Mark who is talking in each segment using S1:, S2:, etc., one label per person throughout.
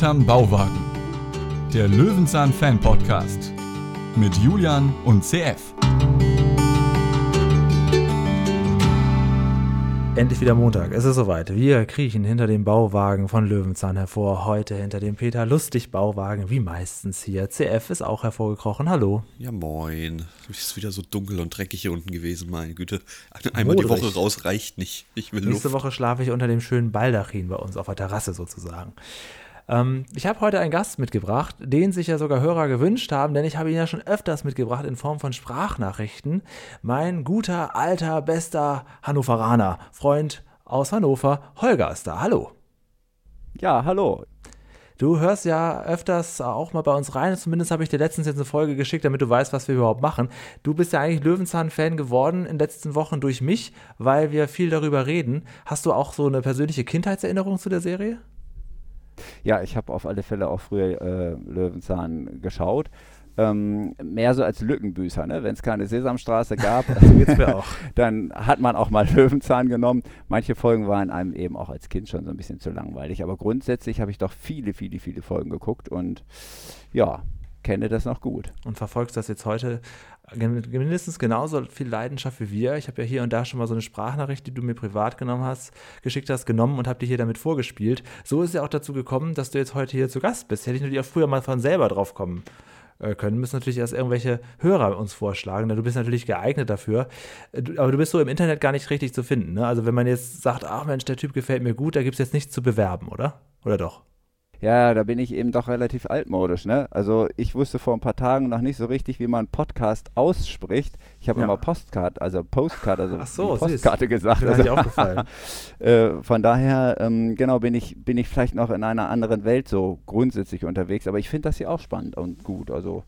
S1: Hinterm Bauwagen. Der Löwenzahn Fan Podcast mit Julian und CF.
S2: Endlich wieder Montag. Es ist soweit. Wir kriechen hinter dem Bauwagen von Löwenzahn hervor. Heute hinter dem Peter Lustig Bauwagen, wie meistens hier. CF ist auch hervorgekrochen. Hallo.
S3: Ja, moin. Es ist wieder so dunkel und dreckig hier unten gewesen, meine Güte. Einmal Modrig. die Woche raus reicht nicht. Ich will
S2: Nächste
S3: Luft.
S2: Woche schlafe ich unter dem schönen Baldachin bei uns auf der Terrasse sozusagen. Ähm, ich habe heute einen Gast mitgebracht, den sich ja sogar Hörer gewünscht haben, denn ich habe ihn ja schon öfters mitgebracht in Form von Sprachnachrichten. Mein guter, alter, bester Hannoveraner, Freund aus Hannover, Holger ist da. Hallo.
S4: Ja, hallo.
S2: Du hörst ja öfters auch mal bei uns rein. Zumindest habe ich dir letztens jetzt eine Folge geschickt, damit du weißt, was wir überhaupt machen. Du bist ja eigentlich Löwenzahn-Fan geworden in den letzten Wochen durch mich, weil wir viel darüber reden. Hast du auch so eine persönliche Kindheitserinnerung zu der Serie?
S4: Ja, ich habe auf alle Fälle auch früher äh, Löwenzahn geschaut. Ähm, mehr so als Lückenbüßer, ne? wenn es keine Sesamstraße gab, dann hat man auch mal Löwenzahn genommen. Manche Folgen waren einem eben auch als Kind schon so ein bisschen zu langweilig, aber grundsätzlich habe ich doch viele, viele, viele Folgen geguckt und ja, kenne das noch gut.
S2: Und verfolgst das jetzt heute mindestens genauso viel Leidenschaft wie wir. Ich habe ja hier und da schon mal so eine Sprachnachricht, die du mir privat genommen hast, geschickt hast, genommen und habe dir hier damit vorgespielt. So ist ja auch dazu gekommen, dass du jetzt heute hier zu Gast bist. Hätte ich natürlich auch früher mal von selber drauf kommen äh, können, müssen natürlich erst irgendwelche Hörer uns vorschlagen. Du bist natürlich geeignet dafür. Äh, aber du bist so im Internet gar nicht richtig zu finden. Ne? Also wenn man jetzt sagt, ach Mensch, der Typ gefällt mir gut, da gibt es jetzt nichts zu bewerben, oder? Oder doch?
S4: Ja, da bin ich eben doch relativ altmodisch, ne? Also ich wusste vor ein paar Tagen noch nicht so richtig, wie man Podcast ausspricht. Ich habe ja. immer Postcard, also Postcard, also
S2: so,
S4: Postkarte süß. gesagt.
S2: Das
S4: also,
S2: aufgefallen.
S4: äh, von daher, ähm, genau, bin ich, bin ich vielleicht noch in einer anderen Welt so grundsätzlich unterwegs, aber ich finde das hier auch spannend und gut. Also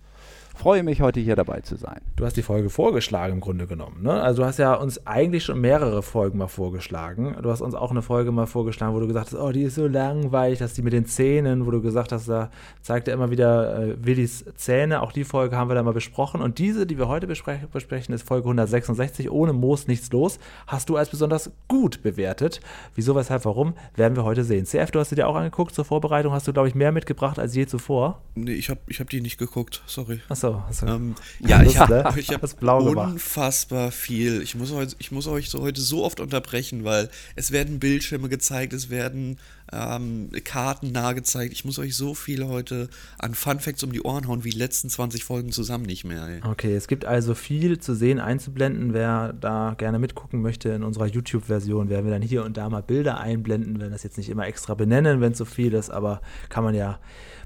S4: freue mich, heute hier dabei zu sein.
S2: Du hast die Folge vorgeschlagen im Grunde genommen. Ne? Also du hast ja uns eigentlich schon mehrere Folgen mal vorgeschlagen. Du hast uns auch eine Folge mal vorgeschlagen, wo du gesagt hast, oh, die ist so langweilig, dass die mit den Zähnen, wo du gesagt hast, da zeigt er immer wieder äh, Willis Zähne. Auch die Folge haben wir da mal besprochen. Und diese, die wir heute besprechen, besprechen, ist Folge 166, ohne Moos nichts los. Hast du als besonders gut bewertet. Wieso, weshalb, warum, werden wir heute sehen. CF, du hast sie dir auch angeguckt zur Vorbereitung. Hast du, glaube ich, mehr mitgebracht als je zuvor?
S3: Nee, ich habe ich hab die nicht geguckt, sorry.
S2: Achso, so.
S3: Also, ähm, ja, ich habe hab unfassbar viel. Ich muss, euch, ich muss euch so heute so oft unterbrechen, weil es werden Bildschirme gezeigt, es werden ähm, Karten nahegezeigt. Ich muss euch so viel heute an Fun Facts um die Ohren hauen wie die letzten 20 Folgen zusammen nicht mehr. Ey.
S2: Okay, es gibt also viel zu sehen, einzublenden. Wer da gerne mitgucken möchte in unserer YouTube-Version, werden wir dann hier und da mal Bilder einblenden. Wir werden das jetzt nicht immer extra benennen, wenn es so viel ist, aber kann man ja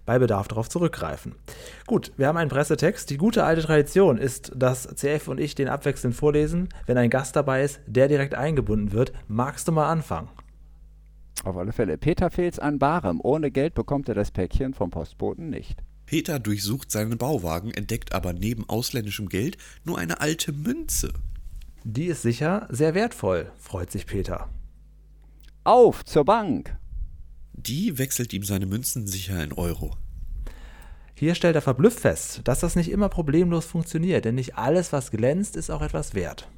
S2: bei Bedarf darauf zurückgreifen. Gut, wir haben einen Pressetext. Die gute alte Tradition ist, dass CF und ich den abwechselnd vorlesen. Wenn ein Gast dabei ist, der direkt eingebunden wird, magst du mal anfangen?
S4: Auf alle Fälle. Peter fehlt's an Barem. Ohne Geld bekommt er das Päckchen vom Postboten nicht.
S3: Peter durchsucht seinen Bauwagen, entdeckt aber neben ausländischem Geld nur eine alte Münze.
S2: Die ist sicher sehr wertvoll, freut sich Peter.
S4: Auf zur Bank!
S3: Die wechselt ihm seine Münzen sicher in Euro.
S2: Hier stellt er verblüfft fest, dass das nicht immer problemlos funktioniert, denn nicht alles, was glänzt, ist auch etwas wert.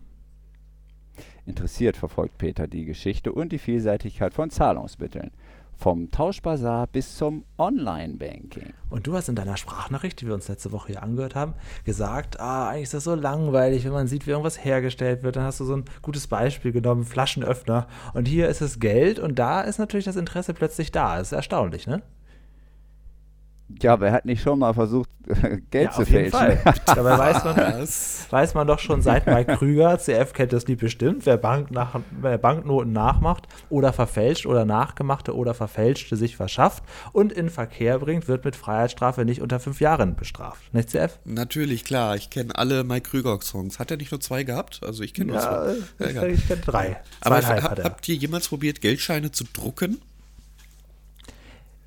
S4: Interessiert verfolgt Peter die Geschichte und die Vielseitigkeit von Zahlungsmitteln. Vom Tauschbazar bis zum Online-Banking.
S2: Und du hast in deiner Sprachnachricht, die wir uns letzte Woche hier angehört haben, gesagt, ah, eigentlich ist das so langweilig, wenn man sieht, wie irgendwas hergestellt wird. Dann hast du so ein gutes Beispiel genommen, Flaschenöffner. Und hier ist es Geld und da ist natürlich das Interesse plötzlich da. Das ist erstaunlich, ne?
S4: Ja, wer hat nicht schon mal versucht, Geld
S2: ja,
S4: zu fälschen?
S2: Dabei weiß man, weiß man doch schon seit Mike Krüger, CF kennt das Lied bestimmt, wer, Bank nach, wer Banknoten nachmacht oder verfälscht oder nachgemachte oder verfälschte sich verschafft und in Verkehr bringt, wird mit Freiheitsstrafe nicht unter fünf Jahren bestraft. Nicht, CF?
S3: Natürlich, klar. Ich kenne alle Mike Krüger-Songs. Hat er nicht nur zwei gehabt? Also ich kenne nur
S2: ja, zwei. Ich, ich kenne drei.
S3: Aber hab, habt ihr jemals probiert, Geldscheine zu drucken?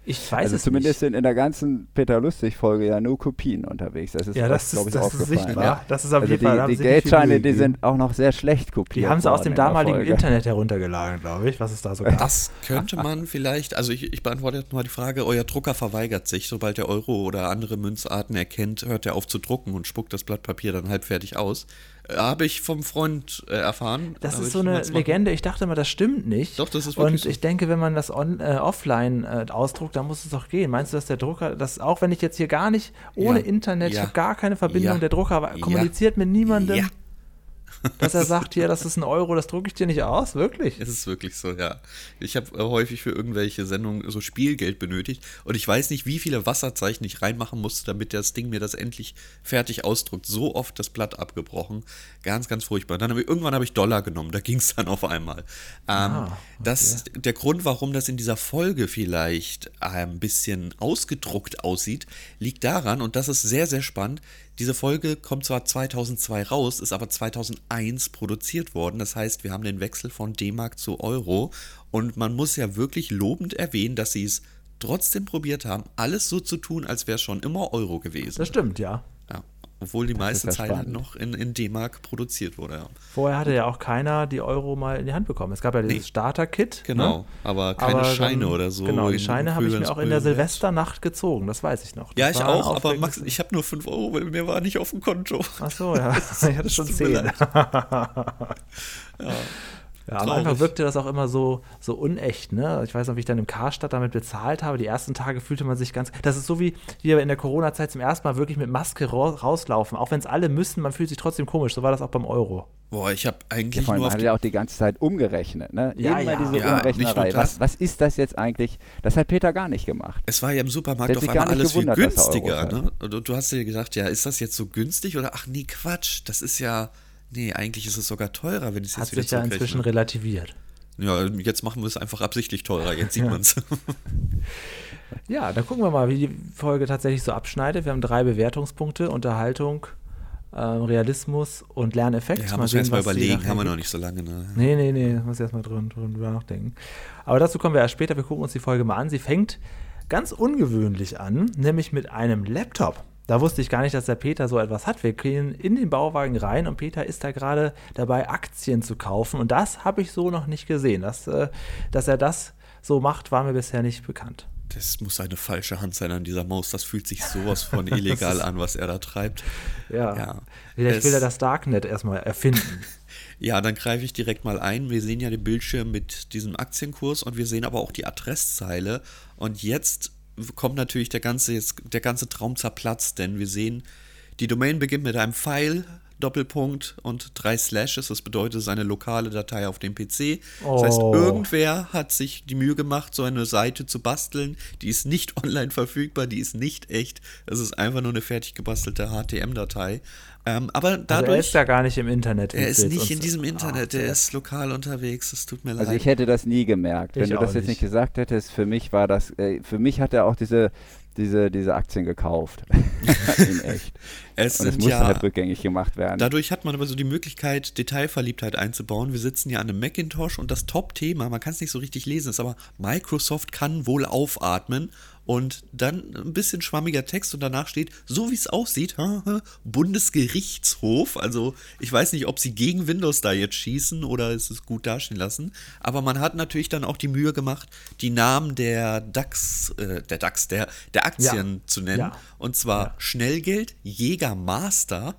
S2: Ich weiß
S4: also
S2: es
S4: zumindest
S2: nicht.
S4: sind in der ganzen Peter Lustig-Folge ja nur Kopien unterwegs. Das ist,
S2: ja, das glaube ich, das
S4: aufgefallen.
S2: Ist sichtbar. Ja. Das ist auf
S4: also
S2: jeden Fall,
S4: die, die Geldscheine, die sind auch noch sehr schlecht kopiert.
S2: Die haben sie aus dem damaligen Internet heruntergeladen, glaube ich, was es da so gab.
S3: Das könnte man vielleicht, also ich, ich beantworte jetzt mal die Frage, euer Drucker verweigert sich, sobald der Euro oder andere Münzarten erkennt, hört er auf zu drucken und spuckt das Blatt Papier dann halbfertig aus. Habe ich vom Freund äh, erfahren.
S2: Das ist so eine Legende. Ich dachte immer, das stimmt nicht.
S3: Doch, das ist
S2: wirklich Und ich so. denke, wenn man das on, äh, offline äh, ausdruckt, dann muss es doch gehen. Meinst du, dass der Drucker, dass auch wenn ich jetzt hier gar nicht ohne ja. Internet, ja. ich habe gar keine Verbindung, ja. der Drucker kommuniziert mit niemandem? Dass er sagt, hier, das ist ein Euro, das drucke ich dir nicht aus, wirklich?
S3: Es ist wirklich so, ja. Ich habe äh, häufig für irgendwelche Sendungen so Spielgeld benötigt und ich weiß nicht, wie viele Wasserzeichen ich reinmachen musste, damit das Ding mir das endlich fertig ausdruckt. So oft das Blatt abgebrochen. Ganz, ganz furchtbar. Dann hab ich, irgendwann habe ich Dollar genommen, da ging es dann auf einmal. Ähm, ah, okay. das, der Grund, warum das in dieser Folge vielleicht ein bisschen ausgedruckt aussieht, liegt daran, und das ist sehr, sehr spannend, diese Folge kommt zwar 2002 raus, ist aber 2001 produziert worden. Das heißt, wir haben den Wechsel von D-Mark zu Euro. Und man muss ja wirklich lobend erwähnen, dass sie es trotzdem probiert haben, alles so zu tun, als wäre es schon immer Euro gewesen.
S2: Das stimmt, ja.
S3: Obwohl die meiste Zeit noch in, in D-Mark produziert wurde, ja.
S2: Vorher hatte ja auch keiner die Euro mal in die Hand bekommen. Es gab ja dieses nee. Starter-Kit.
S3: Ne? Genau, ne? aber keine aber Scheine dann, oder so.
S2: Genau, die Scheine habe ich mir auch in der Silvesternacht gezogen, das weiß ich noch.
S3: Das ja, ich auch, aber Max, ich habe nur 5 Euro, weil mir war nicht auf dem Konto.
S2: Ach so, ja. ich hatte schon 10. ja. Ja, am Anfang wirkte das auch immer so, so unecht, ne? Ich weiß noch, wie ich dann im Karstadt damit bezahlt habe. Die ersten Tage fühlte man sich ganz. Das ist so wie wir in der Corona-Zeit zum ersten Mal wirklich mit Maske rauslaufen. Auch wenn es alle müssen, man fühlt sich trotzdem komisch. So war das auch beim Euro.
S3: Boah, ich habe eigentlich
S4: ja, nur. Man hat ja auch die ganze Zeit umgerechnet, ne? Ja, Immer ja. diese ja, Umrechnerei. Was, was, ist das jetzt eigentlich? Das hat Peter gar nicht gemacht.
S3: Es war ja im Supermarkt auf einmal alles viel günstiger, ne? Und du hast dir gedacht, ja, ist das jetzt so günstig oder ach nee, Quatsch, das ist ja Nee, eigentlich ist es sogar teurer, wenn es jetzt
S2: Hat wieder sich ja inzwischen relativiert.
S3: Ja, jetzt machen wir es einfach absichtlich teurer, jetzt sieht man es.
S2: ja, dann gucken wir mal, wie die Folge tatsächlich so abschneidet. Wir haben drei Bewertungspunkte, Unterhaltung, ähm, Realismus und Lerneffekt.
S3: Ja, mal muss sehen, erst mal überlegen, haben wir noch nicht so lange. Ne?
S2: Nee, nee, nee, muss erstmal drüber, drüber nachdenken. Aber dazu kommen wir erst später, wir gucken uns die Folge mal an. Sie fängt ganz ungewöhnlich an, nämlich mit einem Laptop. Da wusste ich gar nicht, dass der Peter so etwas hat. Wir gehen in den Bauwagen rein und Peter ist da gerade dabei, Aktien zu kaufen. Und das habe ich so noch nicht gesehen. Das, äh, dass er das so macht, war mir bisher nicht bekannt.
S3: Das muss eine falsche Hand sein an dieser Maus. Das fühlt sich sowas von illegal an, was er da treibt.
S2: Ja. ja. Vielleicht es, will er das Darknet erstmal erfinden.
S3: ja, dann greife ich direkt mal ein. Wir sehen ja den Bildschirm mit diesem Aktienkurs und wir sehen aber auch die Adresszeile. Und jetzt kommt natürlich der ganze, jetzt, der ganze Traum zerplatzt, denn wir sehen, die Domain beginnt mit einem Pfeil, Doppelpunkt und drei Slashes. Das bedeutet, es ist eine lokale Datei auf dem PC. Oh. Das heißt, oh. irgendwer hat sich die Mühe gemacht, so eine Seite zu basteln. Die ist nicht online verfügbar, die ist nicht echt. Das ist einfach nur eine fertig gebastelte HTM-Datei. Ähm, aber dadurch. Also
S2: er ist ja gar nicht im Internet.
S3: Er ist nicht in diesem Internet, er ist lokal unterwegs. Es tut mir leid.
S4: Also ich hätte das nie gemerkt. Wenn ich du das jetzt nicht gesagt hättest, für mich war das, äh, für mich hat er auch diese diese, diese Aktien gekauft. In echt.
S3: Es
S4: und
S3: es
S4: musste
S3: ja,
S4: halt rückgängig gemacht werden.
S3: Dadurch hat man aber so die Möglichkeit, Detailverliebtheit einzubauen. Wir sitzen ja an einem Macintosh und das Top-Thema, man kann es nicht so richtig lesen, ist aber Microsoft kann wohl aufatmen und dann ein bisschen schwammiger Text und danach steht, so wie es aussieht, Bundesgerichtshof. Also ich weiß nicht, ob sie gegen Windows da jetzt schießen oder es ist gut dastehen lassen. Aber man hat natürlich dann auch die Mühe gemacht, die Namen der DAX, äh, der DAX, der, der Aktien ja. zu nennen. Ja. Und zwar ja. Schnellgeld, Jägermaster,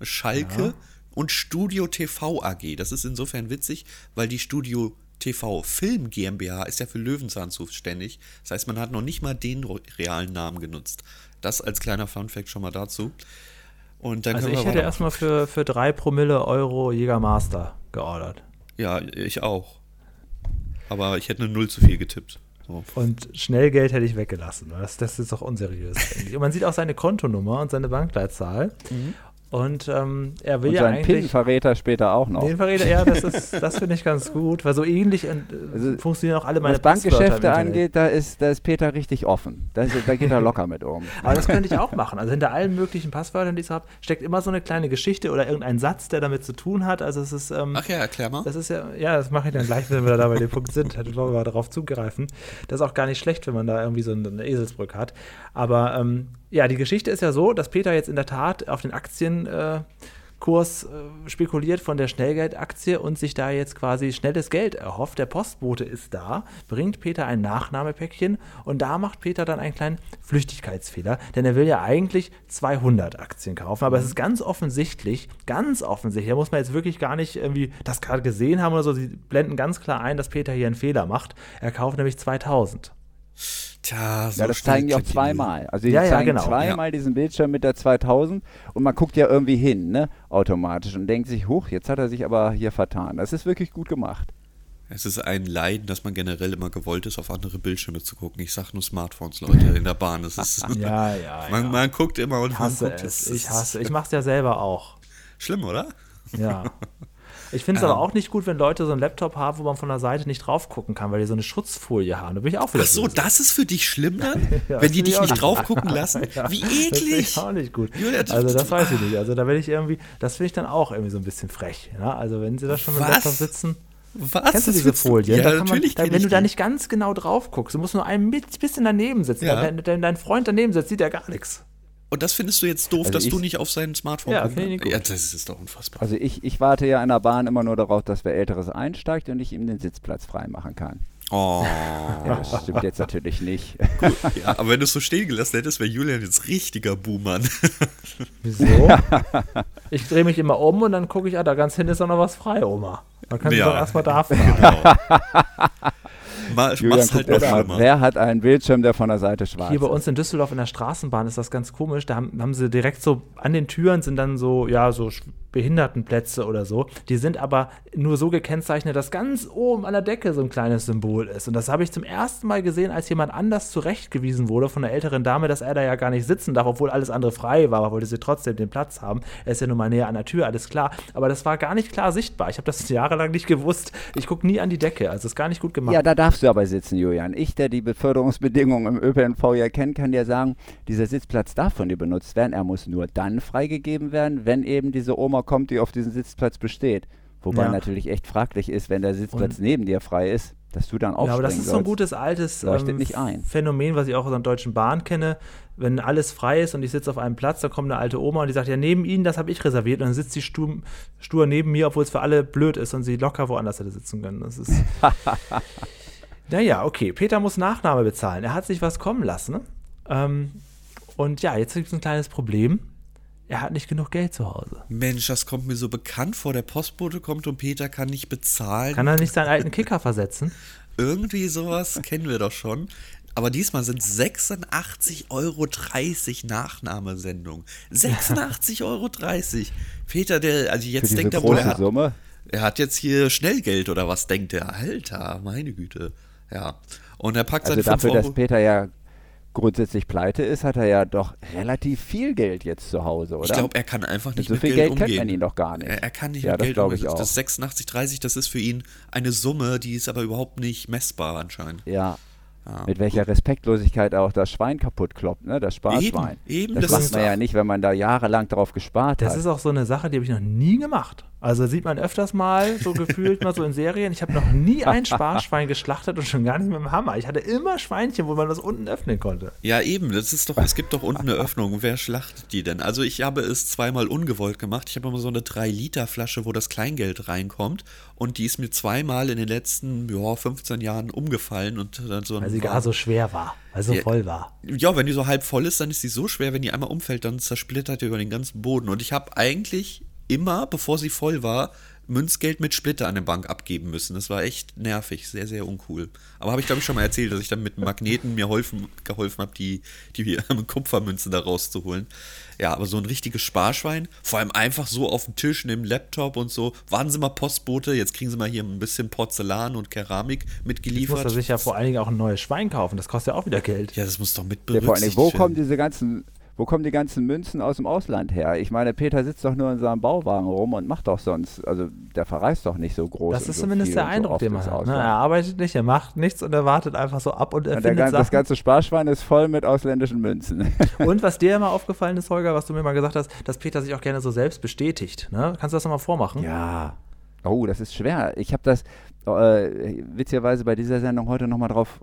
S3: Schalke und Studio TV AG. Das ist insofern witzig, weil die Studio TV Film GmbH ist ja für Löwenzahn zuständig. Das heißt, man hat noch nicht mal den realen Namen genutzt. Das als kleiner Funfact schon mal dazu.
S2: Und dann also ich hätte erstmal für, für drei Promille Euro Jägermaster geordert.
S3: Ja, ich auch. Aber ich hätte eine Null zu viel getippt.
S2: So. Und Schnellgeld hätte ich weggelassen. Das, das ist doch unseriös. und man sieht auch seine Kontonummer und seine Bankleitzahl. Mhm. Und ähm, er will und ja eigentlich.
S4: PIN verrät er später auch noch.
S2: Den verrät er, ja, das, das finde ich ganz gut, weil so ähnlich äh, also, funktionieren auch alle meine
S4: Was Bankgeschäfte angeht, da ist, da ist Peter richtig offen. Da, ist, da geht er locker mit um.
S2: Aber das könnte ich auch machen. Also hinter allen möglichen Passwörtern, die ich habe, steckt immer so eine kleine Geschichte oder irgendein Satz, der damit zu tun hat. Also es ist. Ähm,
S3: Ach ja, erklär mal.
S2: Das ist ja, ja, das mache ich dann gleich, wenn wir da bei dem Punkt sind. Hätte wir darauf zugreifen. Das ist auch gar nicht schlecht, wenn man da irgendwie so eine Eselsbrücke hat. Aber ähm, ja, die Geschichte ist ja so, dass Peter jetzt in der Tat auf den Aktien. Äh, äh, spekuliert von der Schnellgeldaktie und sich da jetzt quasi schnelles Geld erhofft. Der Postbote ist da, bringt Peter ein Nachnahmepäckchen und da macht Peter dann einen kleinen Flüchtigkeitsfehler, denn er will ja eigentlich 200 Aktien kaufen, aber es ist ganz offensichtlich, ganz offensichtlich, da muss man jetzt wirklich gar nicht irgendwie das gerade gesehen haben oder so, sie blenden ganz klar ein, dass Peter hier einen Fehler macht. Er kauft nämlich 2000.
S4: Tja, so ja, das zeigen die auch zweimal. Also die ja, zeigen ja, genau. zweimal ja. diesen Bildschirm mit der 2000 und man guckt ja irgendwie hin, ne, automatisch und denkt sich, huch, jetzt hat er sich aber hier vertan. Das ist wirklich gut gemacht.
S3: Es ist ein Leiden, dass man generell immer gewollt ist, auf andere Bildschirme zu gucken. Ich sag nur Smartphones, Leute, in der Bahn. Das ist
S2: ja, ja,
S3: man, man, guckt immer und
S2: ich hasse
S3: man guckt
S2: es. Ich hasse. Ich mach's ja selber auch.
S3: Schlimm, oder?
S2: Ja. Ich finde es ähm, aber auch nicht gut, wenn Leute so einen Laptop haben, wo man von der Seite nicht drauf gucken kann, weil die so eine Schutzfolie haben. Da bin ich auch wieder
S3: Ach so, böse. das ist für dich schlimm dann? ja, wenn die dich nicht drauf gucken lassen? Wie eklig! Das
S2: ich auch nicht gut. also das weiß ich nicht. Also da werde ich irgendwie, das finde ich dann auch irgendwie so ein bisschen frech. Ja? Also wenn sie da schon mit dem Laptop sitzen.
S3: Was?
S2: Kennst du diese Folien?
S3: Ja, natürlich
S2: man, da, Wenn du da nicht ganz genau drauf guckst, du musst nur ein bisschen daneben sitzen. Ja. Wenn dein Freund daneben sitzt, sieht er gar nichts.
S3: Und das findest du jetzt doof, also dass du nicht auf sein Smartphone
S2: ja, ich gut.
S3: Ja, das ist doch unfassbar.
S4: Also ich, ich warte ja in der Bahn immer nur darauf, dass wer Älteres einsteigt und ich ihm den Sitzplatz freimachen kann.
S3: Oh.
S4: Ja, das stimmt jetzt natürlich nicht.
S3: Ja, aber wenn du es so stehen gelassen hättest, wäre Julian jetzt richtiger Buhmann.
S2: Wieso? Ich drehe mich immer um und dann gucke ich, ah, da ganz hinten ist doch noch was frei, Oma. Dann kannst ja. du doch erstmal da fahren. Genau.
S3: Mal, Julian halt noch
S4: mal, wer hat einen Bildschirm, der von der Seite schwarz
S2: Hier bei uns in Düsseldorf in der Straßenbahn ist das ganz komisch. Da haben, haben sie direkt so, an den Türen sind dann so, ja, so Behindertenplätze oder so. Die sind aber nur so gekennzeichnet, dass ganz oben an der Decke so ein kleines Symbol ist. Und das habe ich zum ersten Mal gesehen, als jemand anders zurechtgewiesen wurde von einer älteren Dame, dass er da ja gar nicht sitzen darf, obwohl alles andere frei war, aber wollte sie trotzdem den Platz haben. Er ist ja nun mal näher an der Tür, alles klar. Aber das war gar nicht klar sichtbar. Ich habe das jahrelang nicht gewusst. Ich gucke nie an die Decke, also ist gar nicht gut gemacht.
S4: Ja, da darfst du aber sitzen, Julian. Ich, der die Beförderungsbedingungen im ÖPNV ja kennt, kann dir sagen, dieser Sitzplatz darf von dir benutzt werden. Er muss nur dann freigegeben werden, wenn eben diese Oma kommt, die auf diesen Sitzplatz besteht. Wobei ja. natürlich echt fraglich ist, wenn der Sitzplatz und neben dir frei ist, dass du dann auch Ja,
S2: aber das ist so ein gutes altes ähm, Phänomen, was ich auch aus der Deutschen Bahn kenne. Wenn alles frei ist und ich sitze auf einem Platz, dann kommt eine alte Oma und die sagt, ja, neben Ihnen, das habe ich reserviert. Und dann sitzt sie stur, stur neben mir, obwohl es für alle blöd ist und sie locker woanders hätte sitzen können. Das ist. naja, okay. Peter muss Nachname bezahlen. Er hat sich was kommen lassen. Ähm, und ja, jetzt gibt es ein kleines Problem er hat nicht genug Geld zu Hause.
S3: Mensch, das kommt mir so bekannt vor. Der Postbote kommt und Peter kann nicht bezahlen.
S2: Kann er nicht seinen alten Kicker versetzen?
S3: Irgendwie sowas kennen wir doch schon. Aber diesmal sind 86,30 Euro Nachnahmesendung. 86,30 Euro. Peter, der, also jetzt denkt er wohl, er hat, Summe? er hat jetzt hier Schnellgeld oder was denkt er? Alter, meine Güte. Ja. Und er packt
S4: also seine dafür, Euro dass Peter ja grundsätzlich pleite ist, hat er ja doch relativ viel Geld jetzt zu Hause, oder?
S3: Ich glaube, er kann einfach nicht
S4: mit so viel
S3: Geld,
S4: Geld umgehen. kennt man ihn doch gar nicht.
S3: Er, er kann nicht ja, mit Geld umgehen. Das 86, 30, das ist für ihn eine Summe, die ist aber überhaupt nicht messbar anscheinend.
S4: Ja, ja, Mit welcher gut. Respektlosigkeit auch das Schwein kaputt kloppt, ne? das Sparschwein.
S3: Eben, eben
S4: das, das macht man ja nicht, wenn man da jahrelang drauf gespart
S2: das
S4: hat.
S2: Das ist auch so eine Sache, die habe ich noch nie gemacht. Also sieht man öfters mal, so gefühlt mal so in Serien. Ich habe noch nie ein Sparschwein geschlachtet und schon gar nicht mit dem Hammer. Ich hatte immer Schweinchen, wo man das unten öffnen konnte.
S3: Ja, eben. Das ist doch, es gibt doch unten eine Öffnung. Wer schlachtet die denn? Also ich habe es zweimal ungewollt gemacht. Ich habe immer so eine 3-Liter-Flasche, wo das Kleingeld reinkommt. Und die ist mir zweimal in den letzten ja, 15 Jahren umgefallen. Und dann so
S2: weil sie gar so schwer war, weil so
S3: ja,
S2: voll war.
S3: Ja, wenn die so halb voll ist, dann ist sie so schwer, wenn die einmal umfällt, dann zersplittert die über den ganzen Boden. Und ich habe eigentlich immer, bevor sie voll war, Münzgeld mit Splitter an der Bank abgeben müssen. Das war echt nervig, sehr, sehr uncool. Aber habe ich, glaube ich, schon mal erzählt, dass ich dann mit Magneten mir holfen, geholfen habe, die, die Kupfermünzen da rauszuholen. Ja, aber so ein richtiges Sparschwein, vor allem einfach so auf dem Tisch, neben Laptop und so. Waren sie mal Postbote, jetzt kriegen sie mal hier ein bisschen Porzellan und Keramik mitgeliefert.
S2: Jetzt muss er sich ja vor allen Dingen auch ein neues Schwein kaufen, das kostet ja auch wieder Geld.
S3: Ja, das muss doch mit
S4: ja, vor allen Dingen, Wo kommen diese ganzen wo kommen die ganzen Münzen aus dem Ausland her? Ich meine, Peter sitzt doch nur in seinem Bauwagen rum und macht doch sonst, also der verreist doch nicht so groß.
S2: Das ist so zumindest der Eindruck, so den man hat. Ne? Er arbeitet nicht, er macht nichts und er wartet einfach so ab und er und findet
S4: ganze, Das ganze Sparschwein ist voll mit ausländischen Münzen.
S2: und was dir immer aufgefallen ist, Holger, was du mir mal gesagt hast, dass Peter sich auch gerne so selbst bestätigt. Ne? Kannst du das nochmal vormachen?
S4: Ja. Oh, das ist schwer. Ich habe das, äh, witzigerweise bei dieser Sendung heute nochmal drauf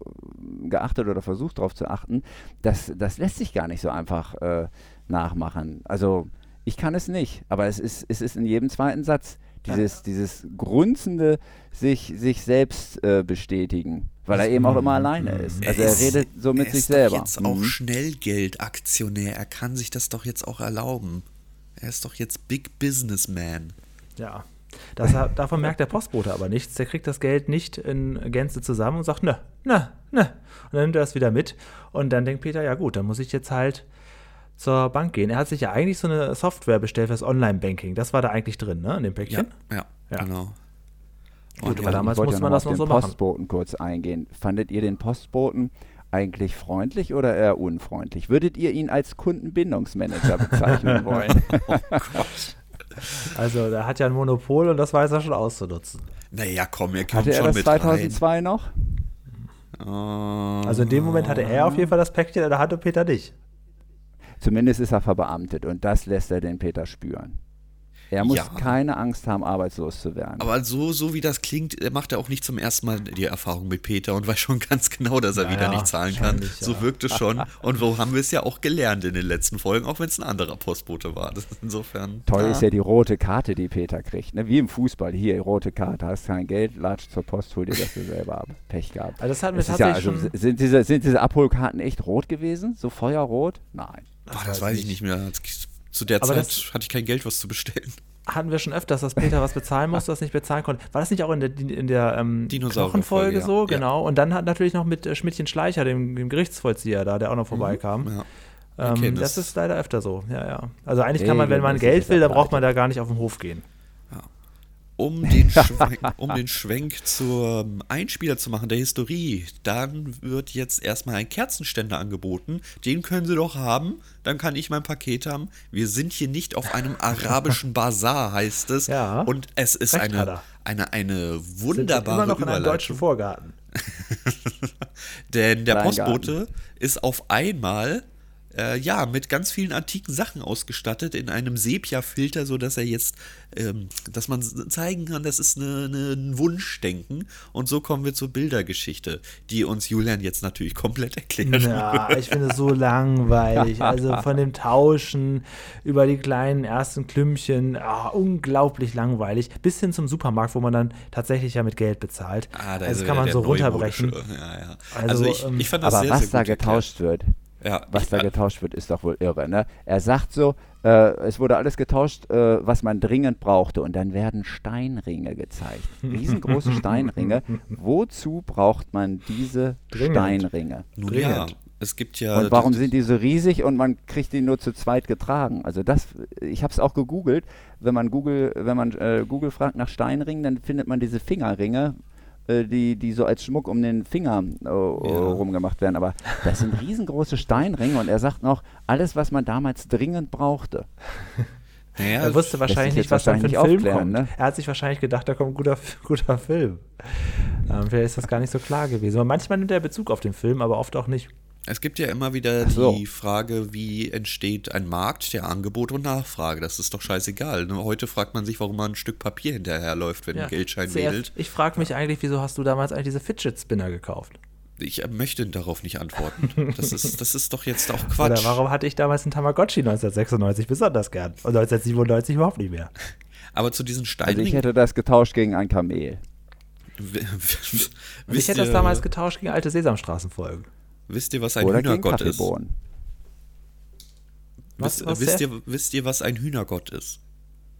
S4: geachtet oder versucht darauf zu achten, dass das lässt sich gar nicht so einfach äh, nachmachen. Also Ich kann es nicht, aber es ist, es ist in jedem zweiten Satz dieses, ja. dieses grunzende sich, sich selbst äh, bestätigen, weil er eben auch immer alleine ist. Also er, er redet so mit sich selber.
S3: Er ist jetzt auch mhm. Schnellgeldaktionär. Er kann sich das doch jetzt auch erlauben. Er ist doch jetzt Big Businessman.
S2: Ja. Das, davon merkt der Postbote aber nichts. Der kriegt das Geld nicht in Gänze zusammen und sagt, ne, ne, ne. Und dann nimmt er es wieder mit. Und dann denkt Peter, ja gut, dann muss ich jetzt halt zur Bank gehen. Er hat sich ja eigentlich so eine Software bestellt fürs Online-Banking. Das war da eigentlich drin, ne, in dem Päckchen?
S3: Ja, ja, ja. genau.
S4: Gut, aber damals musste man das noch so machen. Postboten kurz eingehen. Fandet ihr den Postboten eigentlich freundlich oder eher unfreundlich? Würdet ihr ihn als Kundenbindungsmanager bezeichnen wollen? oh
S2: Gott. Also, der hat ja ein Monopol und das weiß er schon auszunutzen.
S3: Naja, komm, ihr kommt
S4: Hatte
S3: er
S4: das 2002 rein. noch?
S2: Also in dem Moment hatte er auf jeden Fall das Päckchen, da hatte Peter nicht.
S4: Zumindest ist er verbeamtet und das lässt er den Peter spüren. Er muss ja. keine Angst haben, arbeitslos zu werden.
S3: Aber so, so wie das klingt, macht er auch nicht zum ersten Mal die Erfahrung mit Peter und weiß schon ganz genau, dass er ja, wieder nicht zahlen kann. So wirkt es schon. Und so haben wir es ja auch gelernt in den letzten Folgen, auch wenn es ein anderer Postbote war. Das ist insofern.
S4: Toll ist ja die rote Karte, die Peter kriegt. Ne? Wie im Fußball. Hier, rote Karte, hast kein Geld, latsch zur Post, hol dir das dir selber ab. Pech gehabt.
S2: Also das hat mir tatsächlich ja, also,
S4: sind, diese, sind diese Abholkarten echt rot gewesen? So feuerrot? Nein.
S3: Boah, das, das weiß ich nicht mehr. Zu der Aber Zeit hatte ich kein Geld, was zu bestellen
S2: hatten wir schon öfters, dass Peter was bezahlen musste, das nicht bezahlen konnte. War das nicht auch in der, in der ähm, Knochenfolge ja. so? Genau. Ja. Und dann hat natürlich noch mit äh, Schmidtchen Schleicher, dem, dem, Gerichtsvollzieher da, der auch noch mhm. vorbeikam. Ja. Ähm, das ist leider öfter so, ja, ja. Also eigentlich kann man, wenn man Geld will, dann braucht man da gar nicht auf den Hof gehen
S3: um den, Schwenk, um den Schwenk zum Einspieler zu machen, der Historie, dann wird jetzt erstmal ein Kerzenständer angeboten. Den können Sie doch haben, dann kann ich mein Paket haben. Wir sind hier nicht auf einem arabischen Bazar, heißt es. Ja, und es ist eine, eine, eine wunderbare sind immer noch in einem
S2: deutschen Vorgarten.
S3: Denn der Postbote ist auf einmal äh, ja, mit ganz vielen antiken Sachen ausgestattet, in einem Sepia-Filter, sodass er jetzt, ähm, dass man zeigen kann, das ist eine, eine, ein Wunschdenken. Und so kommen wir zur Bildergeschichte, die uns Julian jetzt natürlich komplett erklärt.
S2: Ja, ich finde es so langweilig. Also von dem Tauschen über die kleinen ersten Klümpchen, oh, unglaublich langweilig. Bis hin zum Supermarkt, wo man dann tatsächlich ja mit Geld bezahlt. Ah, da also kann man so runterbrechen.
S3: Ja, ja.
S4: Also, also ich, ähm, ich fand das aber sehr, was sehr da getauscht erklärt. wird, ja, was da getauscht wird, ist doch wohl irre. Ne? Er sagt so, äh, es wurde alles getauscht, äh, was man dringend brauchte. Und dann werden Steinringe gezeigt. Riesengroße Steinringe. Wozu braucht man diese dringend. Steinringe?
S3: Nun ja, es gibt ja.
S4: Und warum sind die so riesig und man kriegt die nur zu zweit getragen? Also das, ich habe es auch gegoogelt. Wenn man Google, wenn man äh, Google fragt nach Steinringen, dann findet man diese Fingerringe, die, die so als Schmuck um den Finger äh, ja. rumgemacht werden. Aber das sind riesengroße Steinringe und er sagt noch, alles, was man damals dringend brauchte.
S2: Naja, er wusste wahrscheinlich nicht, was dann für ein Film kommt. Ne? Er hat sich wahrscheinlich gedacht, da kommt ein guter, guter Film. Ähm, vielleicht ist das gar nicht so klar gewesen. Und manchmal nimmt er Bezug auf den Film, aber oft auch nicht.
S3: Es gibt ja immer wieder so. die Frage, wie entsteht ein Markt der Angebot und Nachfrage. Das ist doch scheißegal. Ne? Heute fragt man sich, warum man ein Stück Papier hinterherläuft, wenn ja. ein Geldschein wedelt.
S2: Ich frage mich eigentlich, wieso hast du damals eigentlich diese Fidget Spinner gekauft?
S3: Ich äh, möchte darauf nicht antworten. Das ist, das ist doch jetzt auch Quatsch.
S2: Oder warum hatte ich damals einen Tamagotchi 1996 besonders gern und 1997 überhaupt nicht mehr?
S3: Aber zu diesen Steinen. Also
S4: ich hätte das getauscht gegen ein Kamel.
S2: ich hätte das damals getauscht gegen alte Sesamstraßenfolgen.
S3: Wisst ihr, was ein Oder Hühnergott ist? Was, was wisst, ihr, wisst ihr, was ein Hühnergott ist?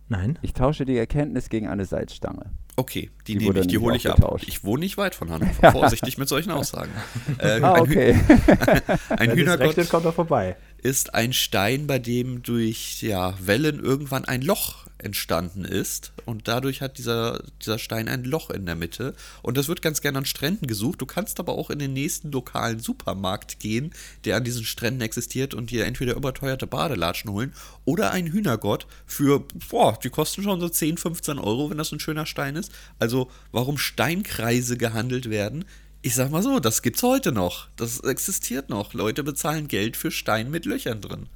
S2: Nein.
S4: Ich tausche die Erkenntnis gegen eine Salzstange.
S3: Okay, die, die nehme ich, die hole ich ab. Ich wohne nicht weit von Hannover. Vorsichtig mit solchen Aussagen.
S2: Äh, ah, okay.
S3: Ein, ein Hühnergott
S2: kommt doch vorbei.
S3: Ist ein Stein, bei dem durch ja, Wellen irgendwann ein Loch entstanden ist. Und dadurch hat dieser, dieser Stein ein Loch in der Mitte. Und das wird ganz gerne an Stränden gesucht. Du kannst aber auch in den nächsten lokalen Supermarkt gehen, der an diesen Stränden existiert und dir entweder überteuerte Badelatschen holen oder einen Hühnergott für, boah, die kosten schon so 10, 15 Euro, wenn das ein schöner Stein ist. Also, warum Steinkreise gehandelt werden, ich sag mal so, das gibt's heute noch. Das existiert noch. Leute bezahlen Geld für Stein mit Löchern drin.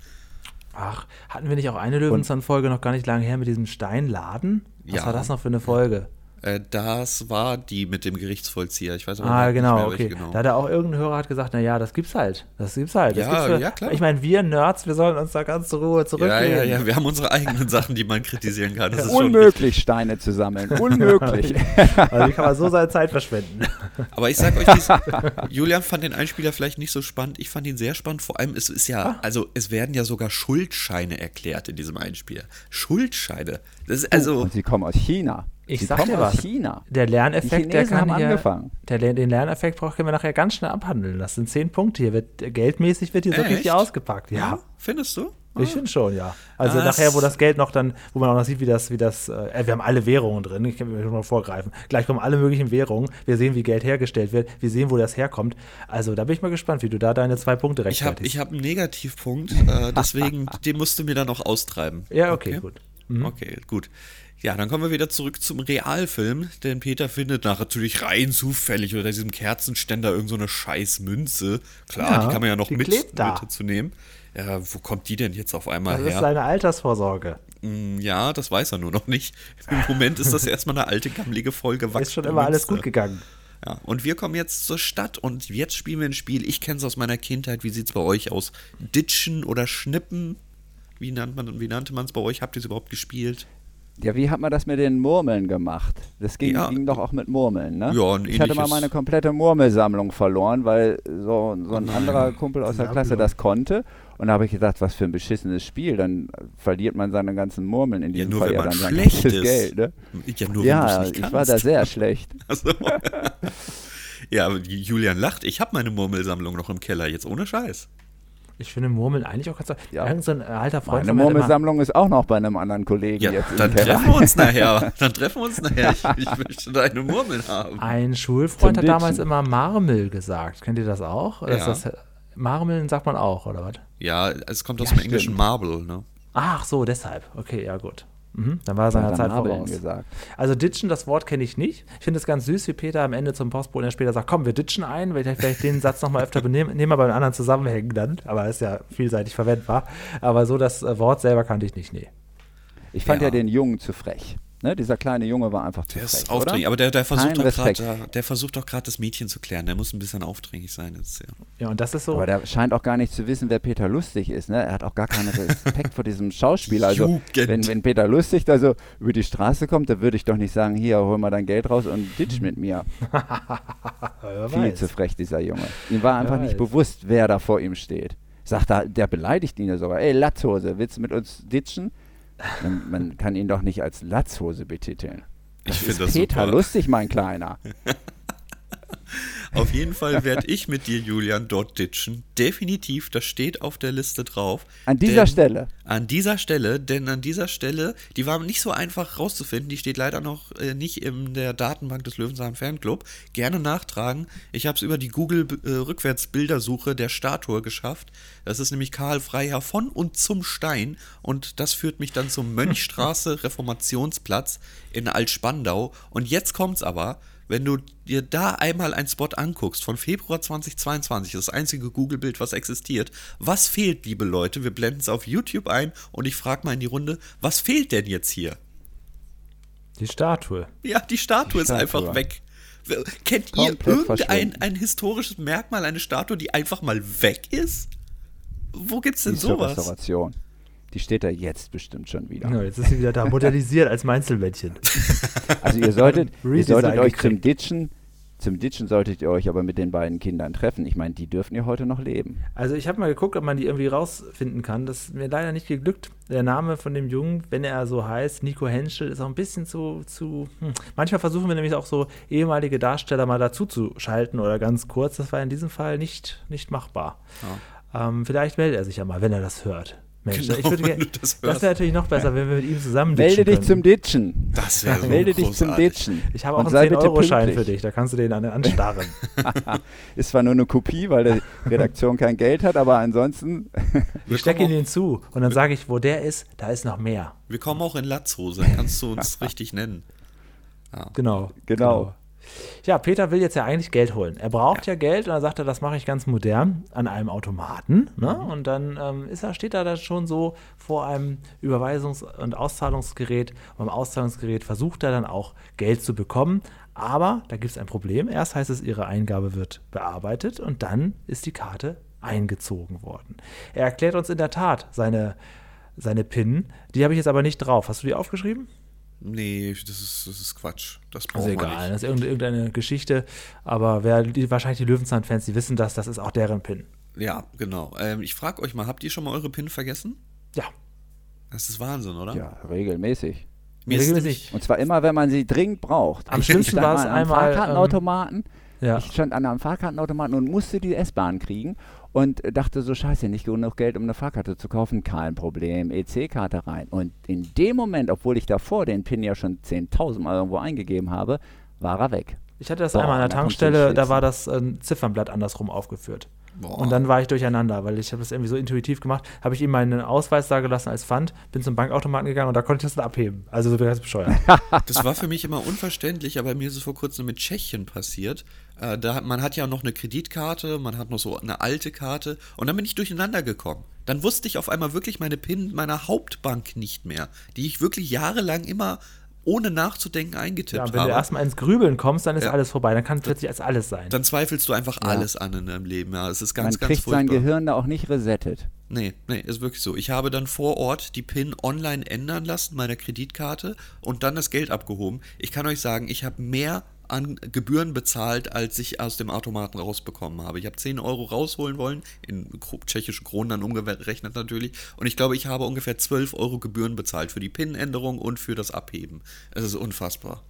S2: Ach, hatten wir nicht auch eine Löwenzahn-Folge noch gar nicht lange her mit diesem Steinladen? Was ja. war das noch für eine Folge?
S3: Äh, das war die mit dem Gerichtsvollzieher. Ich weiß
S2: aber ah, genau, nicht mehr, okay. Genau. Da hat er auch irgendein Hörer hat gesagt, na ja, das gibt's halt. Das gibt's halt. Das
S3: ja,
S2: gibt's
S3: ja, klar.
S2: Ich meine, wir Nerds, wir sollen uns da ganz zur Ruhe zurücklehnen.
S3: Ja, ja, ja, wir haben unsere eigenen Sachen, die man kritisieren kann.
S4: Das ist Unmöglich, Steine zu sammeln. Unmöglich.
S2: also, wie kann man so seine Zeit verschwenden?
S3: Aber ich sag euch, dies, Julian fand den Einspieler vielleicht nicht so spannend. Ich fand ihn sehr spannend. Vor allem, es ist ja, ah. also es werden ja sogar Schuldscheine erklärt in diesem Einspieler. Schuldscheine. Das ist also.
S4: Oh, und sie kommen aus China.
S2: Ich Sie sag dir was.
S4: China.
S2: Der Lerneffekt, der kann
S4: haben ja, angefangen.
S2: Der, den Lerneffekt können wir nachher ganz schnell abhandeln. Das sind zehn Punkte. Hier wird geldmäßig wird hier so richtig ausgepackt. Ja. ja.
S3: Findest du?
S2: Ich finde schon, ja. Also das nachher, wo das Geld noch dann, wo man auch noch sieht, wie das, wie das, äh, wir haben alle Währungen drin, ich kann mir schon mal vorgreifen. Gleich kommen alle möglichen Währungen, wir sehen, wie Geld hergestellt wird, wir sehen, wo das herkommt. Also da bin ich mal gespannt, wie du da deine zwei Punkte rechtfertigst.
S3: Ich habe hab einen Negativpunkt, äh, deswegen, den musst du mir dann noch austreiben.
S2: Ja, okay, okay? gut.
S3: Mhm. Okay, gut. Ja, dann kommen wir wieder zurück zum Realfilm, denn Peter findet nach natürlich rein zufällig unter diesem Kerzenständer irgendeine so scheiß Münze. Klar, ja, die kann man ja noch mit, mit zu nehmen. Ja, wo kommt die denn jetzt auf einmal
S2: das
S3: her?
S2: Das ist seine Altersvorsorge.
S3: Mm, ja, das weiß er nur noch nicht. Im Moment ist das erstmal eine alte, gammelige, vollgewachsene
S2: Ist schon immer Münze. alles gut gegangen.
S3: Ja, und wir kommen jetzt zur Stadt und jetzt spielen wir ein Spiel. Ich kenne es aus meiner Kindheit. Wie sieht es bei euch aus? Ditchen oder Schnippen? Wie, nannt man, wie nannte man es bei euch? Habt ihr es überhaupt gespielt?
S4: Ja, wie hat man das mit den Murmeln gemacht? Das ging, ja. ging doch auch mit Murmeln, ne?
S3: Ja, ein
S4: Ich hatte mal meine komplette Murmelsammlung verloren, weil so, so ein anderer Kumpel aus der Klasse das konnte. Und da habe ich gedacht, was für ein beschissenes Spiel. Dann verliert man seine ganzen Murmeln in diesem
S3: ja,
S4: Fall
S3: ja dann
S4: sein
S3: ganzes ist. Geld. Ne?
S4: Ja, nur ja ich kannst. war da sehr schlecht. Also,
S3: ja, Julian lacht. Ich habe meine Murmelsammlung noch im Keller, jetzt ohne Scheiß.
S2: Ich finde Murmeln eigentlich auch ganz
S4: ja. Irgend so ein alter Freund Meine Murmelsammlung ist auch noch bei einem anderen Kollegen
S3: ja,
S4: jetzt.
S3: Dann treffen wir uns nachher. Dann treffen wir uns nachher. Ich, ich möchte deine Murmeln haben.
S2: Ein Schulfreund hat damals immer Marmel gesagt. Kennt ihr das auch? Oder ja. das, Marmeln sagt man auch, oder was?
S3: Ja, es kommt aus ja, dem stimmt. englischen Marble, ne?
S2: Ach so, deshalb. Okay, ja gut. Mhm, dann war er seiner Zeit voraus.
S4: Gesagt.
S2: Also ditchen, das Wort kenne ich nicht. Ich finde es ganz süß, wie Peter am Ende zum Postboten später sagt, komm, wir ditchen ein, weil ich vielleicht den Satz nochmal öfter benehmen, nehmen wir beim anderen zusammenhängen dann, aber ist ja vielseitig verwendbar. Aber so das äh, Wort selber kannte ich nicht, nee.
S4: Ich fand ja, ja den Jungen zu frech. Ne, dieser kleine Junge war einfach zu
S3: der
S4: frech, ist
S3: aufdringlich, aber der, der versucht doch grad, der versucht doch gerade das Mädchen zu klären. Der muss ein bisschen aufdringlich sein jetzt. Ja.
S2: ja, und das ist so.
S4: Aber der scheint auch gar nicht zu wissen, wer Peter Lustig ist. Ne? Er hat auch gar keinen Respekt vor diesem Schauspieler. Also wenn, wenn Peter Lustig da so über die Straße kommt, dann würde ich doch nicht sagen, hier hol mal dein Geld raus und ditch mit mir. Viel weiß. zu frech dieser Junge. Ihm war einfach nicht bewusst, wer da vor ihm steht. Sagt er, der beleidigt ihn ja sogar. Ey Latzhose, willst du mit uns ditchen? Man, man kann ihn doch nicht als Latzhose betiteln.
S3: Das ich finde
S4: das
S3: Peter
S4: super. lustig, mein Kleiner.
S3: Auf jeden Fall werde ich mit dir, Julian, dort ditchen. Definitiv, das steht auf der Liste drauf.
S4: An dieser denn, Stelle.
S3: An dieser Stelle, denn an dieser Stelle, die war nicht so einfach rauszufinden, die steht leider noch äh, nicht in der Datenbank des Löwenzahn Fanclub. Gerne nachtragen. Ich habe es über die Google äh, Rückwärtsbildersuche der Statue geschafft. Das ist nämlich Karl Freiherr von und zum Stein und das führt mich dann zum Mönchstraße Reformationsplatz in Altspandau. Und jetzt kommt's aber wenn du dir da einmal einen Spot anguckst von Februar 2022, das einzige Google-Bild, was existiert, was fehlt, liebe Leute? Wir blenden es auf YouTube ein und ich frage mal in die Runde, was fehlt denn jetzt hier?
S2: Die Statue.
S3: Ja, die Statue, die ist einfach weg. Kennt Komplett ihr irgendein ein historisches Merkmal, eine Statue, die einfach mal weg ist? Wo gibt's denn die sowas?
S4: Restauration. Die steht da jetzt bestimmt schon wieder.
S2: Ja, jetzt ist sie wieder da, modernisiert als Meinzelmännchen.
S4: Also ihr solltet, ihr solltet euch zum Ditchen, zum Ditchen solltet ihr euch aber mit den beiden Kindern treffen. Ich meine, die dürfen ja heute noch leben.
S2: Also ich habe mal geguckt, ob man die irgendwie rausfinden kann. Das ist mir leider nicht geglückt. Der Name von dem Jungen, wenn er so heißt, Nico Henschel, ist auch ein bisschen zu, zu hm. manchmal versuchen wir nämlich auch so ehemalige Darsteller mal dazu zu schalten oder ganz kurz. Das war in diesem Fall nicht, nicht machbar. Ja. Ähm, vielleicht meldet er sich ja mal, wenn er das hört. Mensch, genau, ich würde das, das wäre natürlich noch besser, wenn wir mit ihm zusammen
S4: Melde dich zum Ditchen.
S3: Das wäre so
S4: Melde dich zum Ditchen.
S2: Ich habe auch einen 10-Euro-Schein für dich, da kannst du den an, anstarren.
S4: Ist zwar nur eine Kopie, weil die Redaktion kein Geld hat, aber ansonsten.
S2: Ich stecke ihn zu und dann sage ich, wo der ist, da ist noch mehr.
S3: Wir kommen auch in Latzhose, kannst du uns richtig nennen.
S2: Ja. Genau,
S4: genau.
S2: Ja, Peter will jetzt ja eigentlich Geld holen. Er braucht ja, ja Geld und dann sagt er, das mache ich ganz modern an einem Automaten. Ne? Mhm. Und dann ähm, ist er, steht er da schon so vor einem Überweisungs- und Auszahlungsgerät. Und beim Auszahlungsgerät versucht er dann auch Geld zu bekommen. Aber da gibt es ein Problem. Erst heißt es, Ihre Eingabe wird bearbeitet und dann ist die Karte eingezogen worden. Er erklärt uns in der Tat seine, seine PIN. Die habe ich jetzt aber nicht drauf. Hast du die aufgeschrieben?
S3: Nee, das ist, das ist Quatsch. Das
S2: braucht also egal, nicht. das ist irgendeine Geschichte. Aber wer die, wahrscheinlich die Löwenzahn-Fans, die wissen das, das ist auch deren PIN.
S3: Ja, genau. Ähm, ich frage euch mal, habt ihr schon mal eure PIN vergessen?
S2: Ja.
S3: Das ist Wahnsinn, oder?
S4: Ja, regelmäßig.
S2: Mir regelmäßig.
S4: Und zwar immer, wenn man sie dringend braucht.
S2: Am schlimmsten war es einmal.
S4: Fahrkartenautomaten. Ähm, ja. Ich stand an einem Fahrkartenautomaten und musste die S-Bahn kriegen und dachte so, scheiße, nicht genug Geld, um eine Fahrkarte zu kaufen. Kein Problem, EC-Karte rein. Und in dem Moment, obwohl ich davor den PIN ja schon 10.000 Mal irgendwo eingegeben habe, war er weg.
S2: Ich hatte das Boah, einmal an der Tankstelle, da war das äh, Ziffernblatt andersrum aufgeführt. Boah. Und dann war ich durcheinander, weil ich habe das irgendwie so intuitiv gemacht. Habe ich ihm meinen Ausweis da gelassen als Pfand, bin zum Bankautomaten gegangen und da konnte ich das dann abheben. Also so ganz bescheuert.
S3: das war für mich immer unverständlich, aber mir ist es vor kurzem mit Tschechien passiert. Äh, da, man hat ja noch eine Kreditkarte, man hat noch so eine alte Karte und dann bin ich durcheinander gekommen. Dann wusste ich auf einmal wirklich meine PIN meiner Hauptbank nicht mehr, die ich wirklich jahrelang immer ohne nachzudenken eingetippt ja,
S2: wenn
S3: habe.
S2: du erstmal ins Grübeln kommst, dann ist ja. alles vorbei. Dann kann plötzlich als alles sein.
S3: Dann zweifelst du einfach ja. alles an in deinem Leben. Ja, es ist ganz,
S4: Man
S3: ganz
S4: kriegt
S3: furchtbar.
S4: sein Gehirn da auch nicht resettet.
S3: Nee, nee, ist wirklich so. Ich habe dann vor Ort die PIN online ändern lassen, meiner Kreditkarte, und dann das Geld abgehoben. Ich kann euch sagen, ich habe mehr an Gebühren bezahlt, als ich aus dem Automaten rausbekommen habe. Ich habe 10 Euro rausholen wollen, in tschechische Kronen dann umgerechnet natürlich. Und ich glaube, ich habe ungefähr 12 Euro Gebühren bezahlt für die PIN-Änderung und für das Abheben. Es ist unfassbar.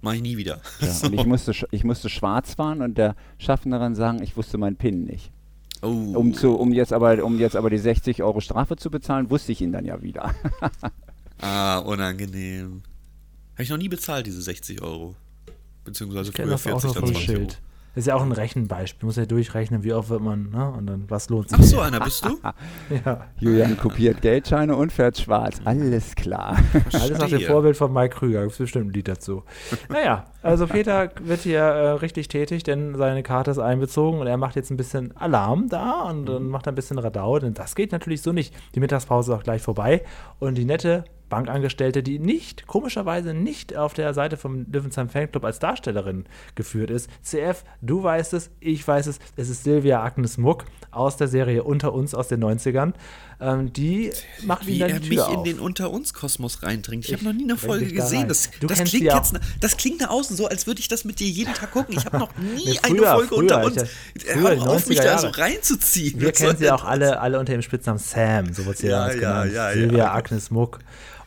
S3: Mache ich nie wieder.
S4: Ja, so. und ich musste, ich musste schwarz fahren und der Schaffnerin sagen, ich wusste meinen PIN nicht. Oh. Um, zu, um, jetzt aber, um jetzt aber die 60 Euro Strafe zu bezahlen, wusste ich ihn dann ja wieder.
S3: ah, unangenehm. Habe ich noch nie bezahlt, diese 60 Euro. Beziehungsweise früher 40, dann 20 Euro.
S2: Das ist ja auch ein Rechenbeispiel. Muss ja durchrechnen, wie oft wird man, ne? Und dann, was lohnt sich.
S3: Ach so, einer bist du?
S4: ja. Julian kopiert Geldscheine und fährt schwarz. Alles klar.
S2: Alles nach dem Vorbild von Mike Krüger. Gibt bestimmt ein Lied dazu. naja, also Peter wird hier äh, richtig tätig, denn seine Karte ist einbezogen und er macht jetzt ein bisschen Alarm da und dann mhm. macht er ein bisschen Radau. Denn das geht natürlich so nicht. Die Mittagspause ist auch gleich vorbei. Und die nette Bankangestellte, die nicht, komischerweise nicht auf der Seite vom Löwenzahn Fanclub als Darstellerin geführt ist. CF, du weißt es, ich weiß es, es ist Silvia Agnes Muck aus der Serie Unter uns aus den 90ern. Ähm, die macht
S3: Wie
S2: ihn dann
S3: er
S2: die
S3: mich
S2: Tür
S3: in
S2: auf.
S3: den Unter uns Kosmos reindringt. Ich, ich habe noch nie eine Folge gesehen. Das, das klingt jetzt, das klingt nach außen so, als würde ich das mit dir jeden Tag gucken. Ich habe noch nie nee, früher, eine Folge früher, unter uns. Hör auf, mich da so reinzuziehen.
S2: Wir kennen sie auch alle, alle unter dem Spitznamen Sam, so wird sie ja, ja, genannt. Ja, Silvia Agnes Muck.